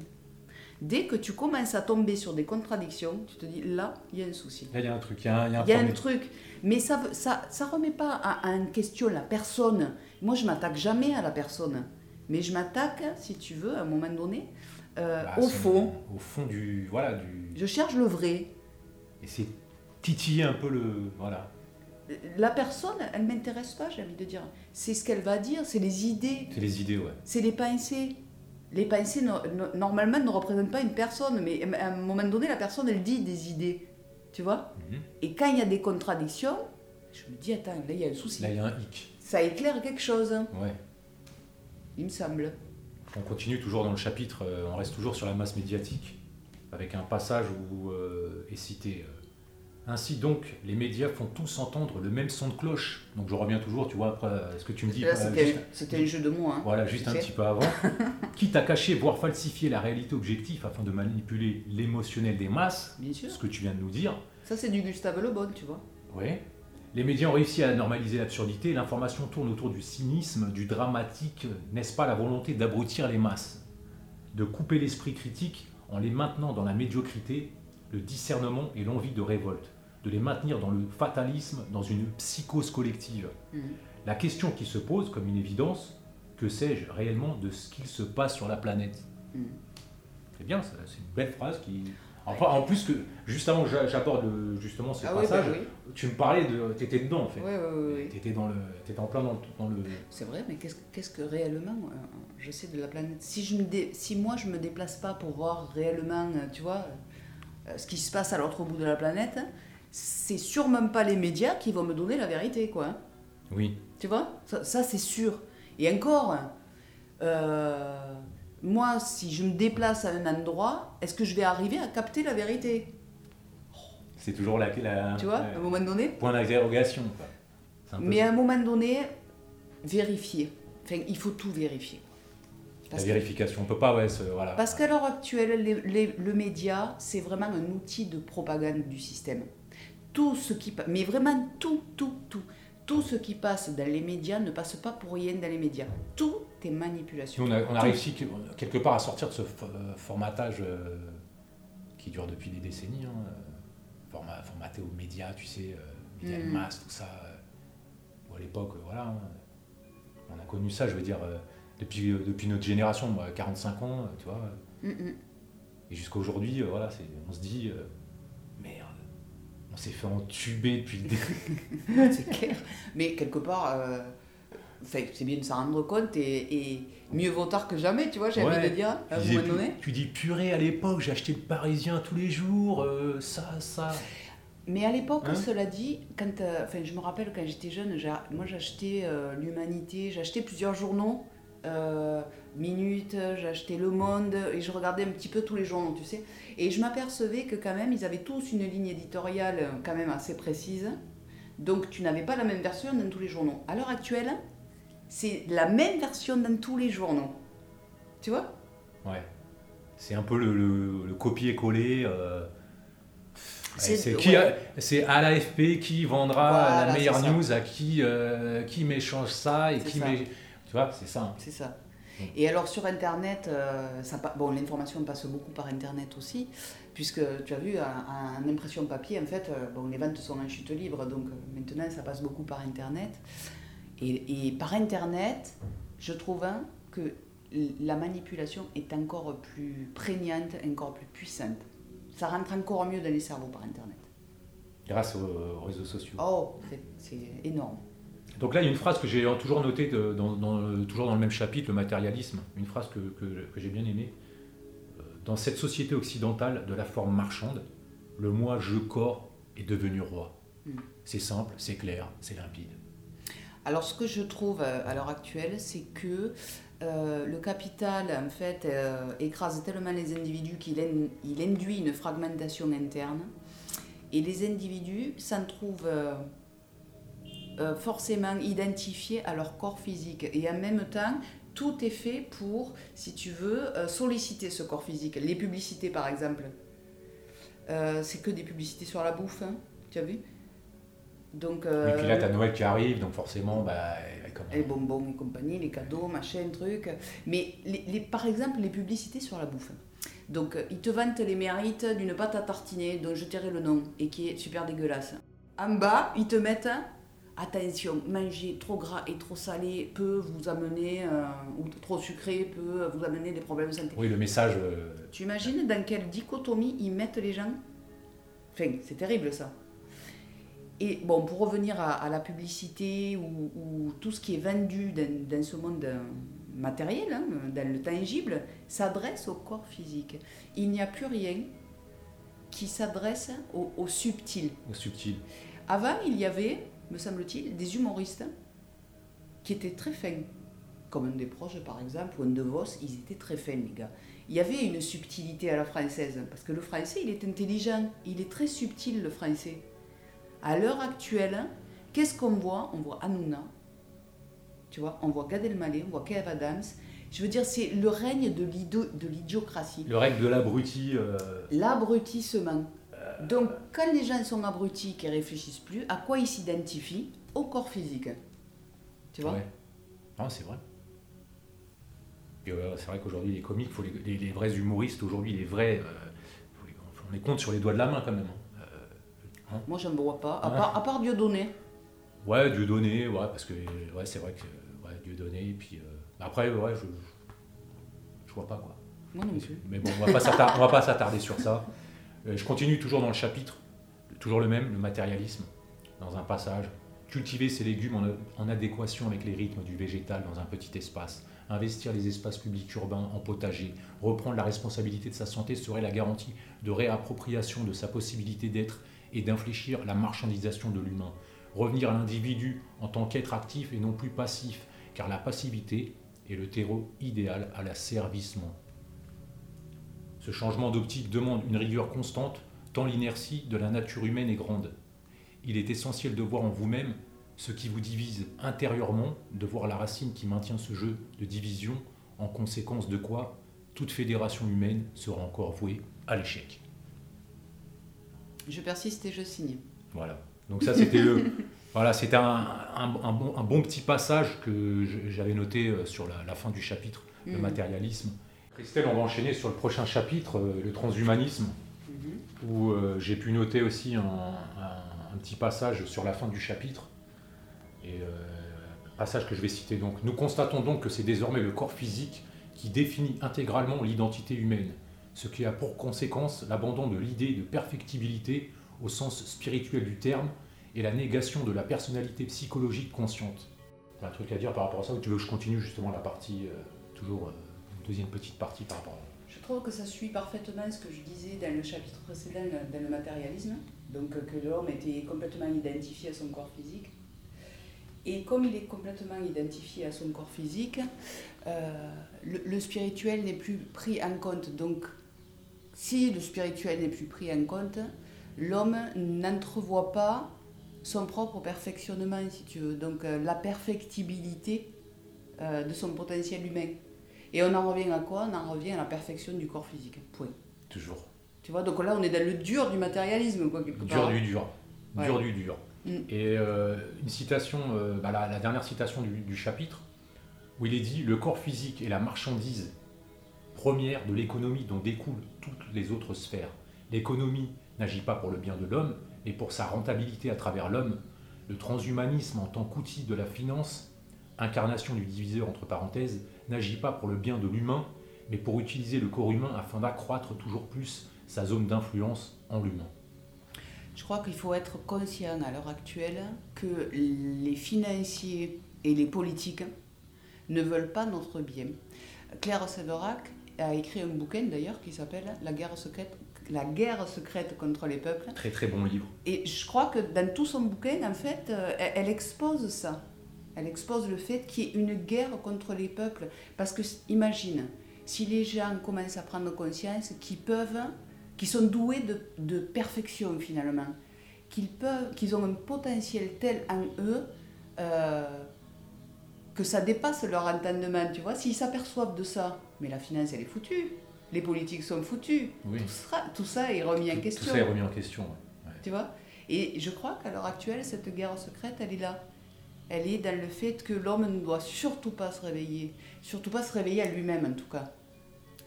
Dès que tu commences à tomber sur des contradictions, tu te dis là, il y a un souci. Là, il y a un truc, il y a un, il y a un Il y a un problème. truc. Mais ça ne ça, ça remet pas en question la personne. Moi, je m'attaque jamais à la personne. Mais je m'attaque, si tu veux, à un moment donné, euh, Bah, au fond. Au fond du. Voilà, du. Je cherche le vrai. Et c'est titiller un peu le. Voilà. La personne, elle m'intéresse pas, j'ai envie de dire. C'est ce qu'elle va dire, c'est les idées, C'est les idées, ouais. c'est les pensées. Les pensées, no- no- normalement, ne représentent pas une personne, mais à un moment donné, la personne, elle dit des idées. Tu vois? Mhm. Et quand il y a des contradictions, je me dis, attends, là, il y a un souci. Là, il y a un hic. Ça éclaire quelque chose, Ouais. il me semble. On continue toujours dans le chapitre, euh, on reste toujours sur la masse médiatique, avec un passage où euh, est cité euh, Ainsi donc, les médias font tous entendre le même son de cloche. Donc je reviens toujours, tu vois, après euh, ce que tu me dis. Euh, c'était un jeu de mots. Hein. Voilà, juste un sais. petit peu avant. [laughs] Quitte à cacher, voire falsifier la réalité objective afin de manipuler l'émotionnel des masses, Bien sûr. ce que tu viens de nous dire. Ça, c'est du Gustave Le Bon, tu vois. Oui. Les médias ont réussi à normaliser l'absurdité. L'information tourne autour du cynisme, du dramatique. N'est-ce pas la volonté d'abrutir les masses? De couper l'esprit critique en les maintenant dans la médiocrité, le discernement et l'envie de révolte. De les maintenir dans le fatalisme, dans une psychose collective. Mhm. La question qui se pose, comme une évidence, que sais-je réellement de ce qu'il se passe sur la planète Mhm. C'est bien, ça, c'est une belle phrase qui. Enfin, en plus que, juste avant que j'aborde justement ce Ah oui, bah passage, oui. tu me parlais de. T'étais dedans en fait. Oui, oui, oui. T'étais dans le. T'étais en plein dans le. dans le- C'est vrai, mais qu'est-ce qu'est-ce que réellement euh, je sais de la planète? Si, je me dé- si moi je me déplace pas pour voir réellement, euh, tu vois, euh, ce qui se passe à l'autre bout de la planète, c'est sûrement pas les médias qui vont me donner la vérité, quoi. Oui. Tu vois? Ça, ça, c'est sûr. Et encore, euh, moi, si je me déplace à un endroit, est-ce que je vais arriver à capter la vérité? C'est toujours la. la Tu vois, la- à un moment donné point d'interrogation. Mais à un moment donné, vérifier. Enfin, il faut tout vérifier. La Parce vérification. On peut pas, ouais, ce- voilà. Parce qu'à l'heure actuelle, les- les- le média, c'est vraiment un outil de propagande du système. Tout ce qui mais vraiment tout, tout, tout. Tout ce qui passe dans les médias ne passe pas pour rien dans les médias. Tout est manipulation. On a, on a réussi que- quelque part à sortir de ce euh, formatage euh, qui dure depuis des décennies. hein, euh, format, formaté aux médias, tu sais, euh, médias de Mm. masse, tout ça. à l'époque, voilà, hein, on a connu ça, je veux dire, euh, depuis, depuis notre génération, moi, 45 ans, tu vois. Mm, mm. Et jusqu'à aujourd'hui, voilà, on se dit, on s'est fait entuber depuis le début. [laughs] c'est clair. Mais quelque part, euh, c'est bien de s'en rendre compte et, et mieux vaut tard que jamais, tu vois, j'ai Ouais. envie de dire, à un Tu disais, moment donné. pu- tu dis purée à l'époque, j'ai acheté le Parisien tous les jours, euh, ça, ça. Mais à l'époque, Hein cela dit, quand, euh, je me rappelle quand j'étais jeune, moi j'achetais l'Humanité, j'achetais plusieurs journaux, euh, Minute, j'achetais Le Monde, et je regardais un petit peu tous les journaux, tu sais. Et je m'apercevais que quand même, ils avaient tous une ligne éditoriale euh, quand même assez précise. Donc tu n'avais pas la même version dans tous les journaux. À l'heure actuelle, c'est la même version dans tous les journaux. Tu vois? Ouais. C'est un peu le, le- le copier-coller. euh, C'est- ouais. à l'AFP qui vendra Voilà, la meilleure news, à qui, euh, qui m'échange ça et qui ça. Tu vois, c'est ça. hein. C'est ça. Mm. Et alors sur Internet, euh, ça, bon, l'information passe beaucoup par Internet aussi, puisque tu as vu, en, en impression papier, en fait, euh, bon, les ventes sont en chute libre, donc euh, maintenant ça passe beaucoup par Internet. Et, et par Internet, je trouve hein, que la manipulation est encore plus prégnante, encore plus puissante. Ça rentre encore mieux dans les cerveaux par Internet. Grâce aux, aux réseaux sociaux. Oh, c'est énorme. Donc là, il y a une phrase que j'ai toujours notée de- dans, toujours dans le même chapitre, le matérialisme. Une phrase que, que- que j'ai bien aimée. Euh, Dans cette société occidentale de la forme marchande, le moi je corps est devenu roi. Mm. C'est simple, c'est clair, c'est limpide. Alors, ce que je trouve euh, à l'heure actuelle, c'est que euh, le capital, en fait, euh, écrase tellement les individus qu'il in- il induit une fragmentation interne. Et les individus s'en trouvent euh, euh, forcément identifiés à leur corps physique. Et en même temps, tout est fait pour, si tu veux, euh, solliciter ce corps physique. Les publicités, par exemple. Euh, c'est que des publicités sur la bouffe, hein, tu as vu? Donc, Et puis là, tu as Noël qui arrive, donc forcément, bah, comment- les bonbons et compagnie, les cadeaux, machin, truc. Mais les, les- par exemple, les publicités sur la bouffe. Donc, ils te vantent les mérites d'une pâte à tartiner dont je tairai le nom et qui est super dégueulasse. En bas, ils te mettent attention, manger trop gras et trop salé peut vous amener, euh, ou trop sucré peut vous amener des problèmes de santé. Oui, le message. euh, Tu imagines dans quelle dichotomie ils mettent les gens? Enfin, c'est terrible ça. Et bon, pour revenir à, à la publicité ou, ou tout ce qui est vendu dans, dans ce monde euh, matériel, hein, dans le tangible, s'adresse au corps physique. Il n'y a plus rien qui s'adresse au, au subtil. au subtil. Avant, il y avait, me semble-t-il, des humoristes qui étaient très fins. Comme un des proches, par exemple, ou un de Vos, ils étaient très fins, les gars. Il y avait une subtilité à la française, parce que le français, il est intelligent, il est très subtil, le français. À l'heure actuelle, qu'est-ce qu'on voit? On voit Hanouna, tu vois, on voit Gad Elmaleh, on voit Kev Adams. Je veux dire, c'est le règne de l'idiocratie. Le règle de l'abruti. euh, L'abrutissement. Donc, quand les gens sont abrutis, qui réfléchissent plus, à quoi ils s'identifient Au corps physique? Tu vois? Ouais. Non, c'est vrai. Euh, c'est vrai qu'aujourd'hui, les comiques, faut les, les- les vrais humoristes, aujourd'hui, les vrais. euh, les- on les compte sur les doigts de la main quand même. hein. Moi, je ne vois pas. À Ouais. part, à part Dieudonné. Ouais, Dieu donné, ouais, parce que ouais, c'est vrai que ouais, Dieu donné, et puis euh, après, ouais, je, je vois pas quoi. Moi non plus. Mais bon, on on va pas s'attarder sur ça. [laughs] Euh, je continue toujours dans le chapitre, toujours le même, le matérialisme, dans un passage. Cultiver ses légumes en, en adéquation avec les rythmes du végétal dans un petit espace. Investir les espaces publics urbains en potager. Reprendre la responsabilité de sa santé serait la garantie de réappropriation de sa possibilité d'être et d'infléchir la marchandisation de l'humain. Revenir à l'individu en tant qu'être actif et non plus passif, car la passivité est le terreau idéal à l'asservissement. Ce changement d'optique demande une rigueur constante, tant l'inertie de la nature humaine est grande. Il est essentiel de voir en vous-même ce qui vous divise intérieurement, de voir la racine qui maintient ce jeu de division, en conséquence de quoi toute fédération humaine sera encore vouée à l'échec. Je persiste et je signe. Voilà. Donc ça c'était le, [laughs] voilà, c'était un, un- un bon, un bon petit passage que j'avais noté euh, sur la, la fin du chapitre, le Mhm. matérialisme. Christelle, on va enchaîner sur le prochain chapitre, euh, le transhumanisme. Mhm. où euh, j'ai pu noter aussi un, un- un petit passage sur la fin du chapitre, et euh, passage que je vais citer donc. Nous constatons donc que c'est désormais le corps physique qui définit intégralement l'identité humaine, ce qui a pour conséquence l'abandon de l'idée de perfectibilité au sens spirituel du terme et la négation de la personnalité psychologique consciente. T'as un truc à dire par rapport à ça ou tu veux que je continue justement la partie, euh, toujours euh, deuxième petite partie par rapport à Je trouve que ça suit parfaitement ce que je disais dans le chapitre précédent, dans le matérialisme. Donc, euh, que l'homme était complètement identifié à son corps physique. Et comme il est complètement identifié à son corps physique, euh, le, spirituel n'est plus pris en compte. Donc, si le spirituel n'est plus pris en compte, l'homme n'entrevoit pas son propre perfectionnement, si tu veux. Donc, euh, la perfectibilité de son potentiel humain. Et on en revient à quoi? On en revient à la perfection du corps physique. Point. toujours. Tu vois, donc là, on est dans le dur du matérialisme, quoi, quelque Dur du dur. Dur du dur. Mm. Et euh, une citation, euh, bah, la, la dernière citation du, du chapitre, où il est dit Le corps physique est la marchandise première de l'économie dont découlent toutes les autres sphères. L'économie n'agit pas pour le bien de l'homme, mais pour sa rentabilité à travers l'homme. Le transhumanisme en tant qu'outil de la finance, incarnation du diviseur entre parenthèses, n'agit pas pour le bien de l'humain, mais pour utiliser le corps humain afin d'accroître toujours plus sa zone d'influence en l'humain. Je crois qu'il faut être conscient à l'heure actuelle que les financiers et les politiques ne veulent pas notre bien. Claire Séverac a écrit un bouquin d'ailleurs qui s'appelle La guerre secrète, la guerre secrète contre les peuples. Très très bon livre. Et je crois que dans tout son bouquin, en fait, euh, elle, elle expose ça. Elle expose le fait qu'il y ait une guerre contre les peuples. Parce que, imagine, si les gens commencent à prendre conscience qu'ils peuvent, qu'ils sont doués de, de perfection finalement, qu'ils peuvent, qu'ils ont un potentiel tel en eux euh, que ça dépasse leur entendement, tu vois. S'ils s'aperçoivent de ça, mais la finance, elle est foutue. Les politiques sont foutus. Oui. Tout, ça est remis en question. Tout ça est remis en question. Ouais. Tu vois? Et je crois qu'à l'heure actuelle, cette guerre secrète, elle est là. Elle est dans le fait que l'homme ne doit surtout pas se réveiller. Surtout pas se réveiller à lui-même, en tout cas.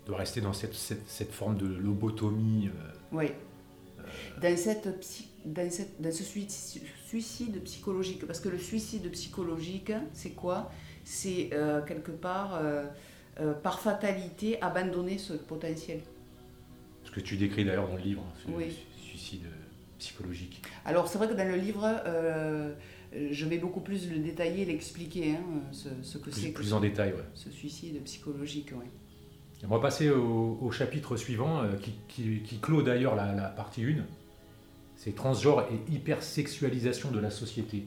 de rester dans cette, cette, cette forme de lobotomie. euh, Oui. Dans, cette, psy- dans, cette- dans ce suicide, psychologique, parce que le suicide psychologique, c'est quoi? C'est euh, quelque part, euh, euh, par fatalité, abandonner ce potentiel. ce que tu décris d'ailleurs dans le livre, hein, Oui. suicide euh, psychologique. Alors c'est vrai que dans le livre, euh, je vais beaucoup plus le détailler, l'expliquer, hein, ce, ce que c'est que plus en détail, ouais. ce suicide psychologique. ouais. On va passer au, au chapitre suivant, euh, qui, qui- qui clôt d'ailleurs la, la partie 1. C'est transgenre et hypersexualisation de la société.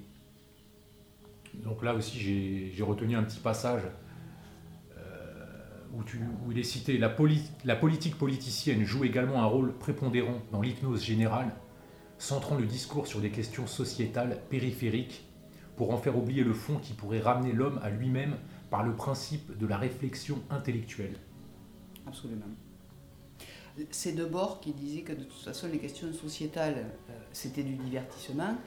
Donc là aussi, j'ai j'ai retenu un petit passage euh, où, tu- où il est cité la, poli- la politique politicienne joue également un rôle prépondérant dans l'hypnose générale, centrant le discours sur des questions sociétales périphériques pour en faire oublier le fond qui pourrait ramener l'homme à lui-même par le principe de la réflexion intellectuelle. Absolument. C'est Debord qui disait que de toute façon les questions sociétales, euh, c'était du divertissement.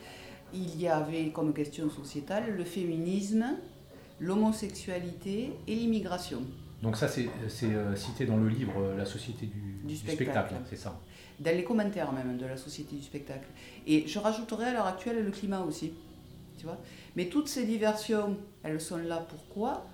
Il y avait comme question sociétale le féminisme, l'homosexualité et l'immigration. Donc ça, c'est c'est, euh, cité dans le livre euh, La société du, Du spectacle, c'est ça. Dans les commentaires même de la société du spectacle. Et je rajouterais à l'heure actuelle le climat aussi. Tu vois Mais toutes ces diversions, elles sont là pourquoi?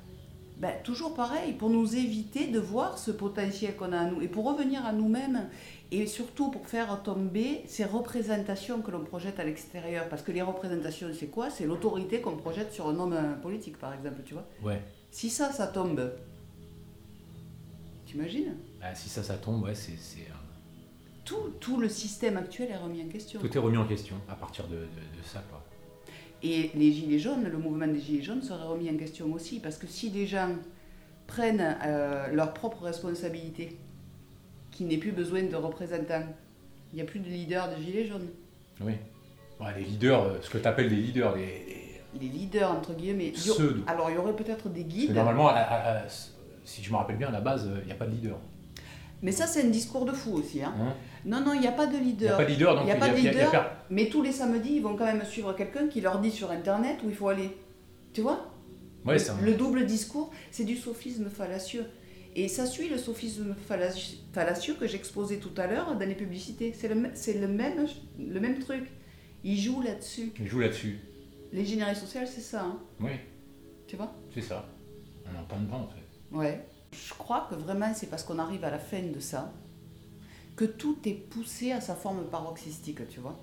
Ben, Toujours pareil, pour nous éviter de voir ce potentiel qu'on a à nous et pour revenir à nous-mêmes et surtout pour faire tomber ces représentations que l'on projette à l'extérieur. Parce que les représentations, c'est quoi? C'est l'autorité qu'on projette sur un homme politique, par exemple, tu vois Ouais. Si ça, ça tombe, t'imagines? Bah, si ça, ça tombe, ouais, c'est tout, tout le système actuel est remis en question. tout est remis en question à partir de, de- de ça. Quoi. Et les Gilets jaunes, le mouvement des Gilets jaunes serait remis en question aussi, parce que si les gens prennent euh, leurs propres responsabilités, qu'il n'ait plus besoin de représentants, il n'y a plus de leaders de Gilets jaunes. Oui. Ouais, les leaders, euh, ce que tu appelles des leaders, les, les Les leaders, entre guillemets. pseudo. Alors, il y aurait peut-être des guides, normalement, à- à- à- si je me rappelle bien, à la base, euh, il n'y a pas de leader. Mais ça, c'est un discours de fou aussi. hein. Hein Non, non, il n'y a pas de Il n'y a leader. pas de leader, donc Il y a pas de a- leader. Mais tous les samedis, ils vont quand même suivre quelqu'un qui leur dit sur Internet où il faut aller. Tu vois? Ouais, le, c'est un- le double discours, c'est du sophisme fallacieux. Et ça suit le sophisme fallaci- fallacieux que j'exposais tout à l'heure dans les publicités. C'est le, le, même, le même truc. Ils jouent là-dessus. il joue là-dessus. L'ingénierie sociale, c'est ça. hein. Oui, tu vois? C'est ça. On en plein dedans, en fait. Ouais. Je crois que vraiment, c'est parce qu'on arrive à la fin de ça que tout est poussé à sa forme paroxystique, tu vois.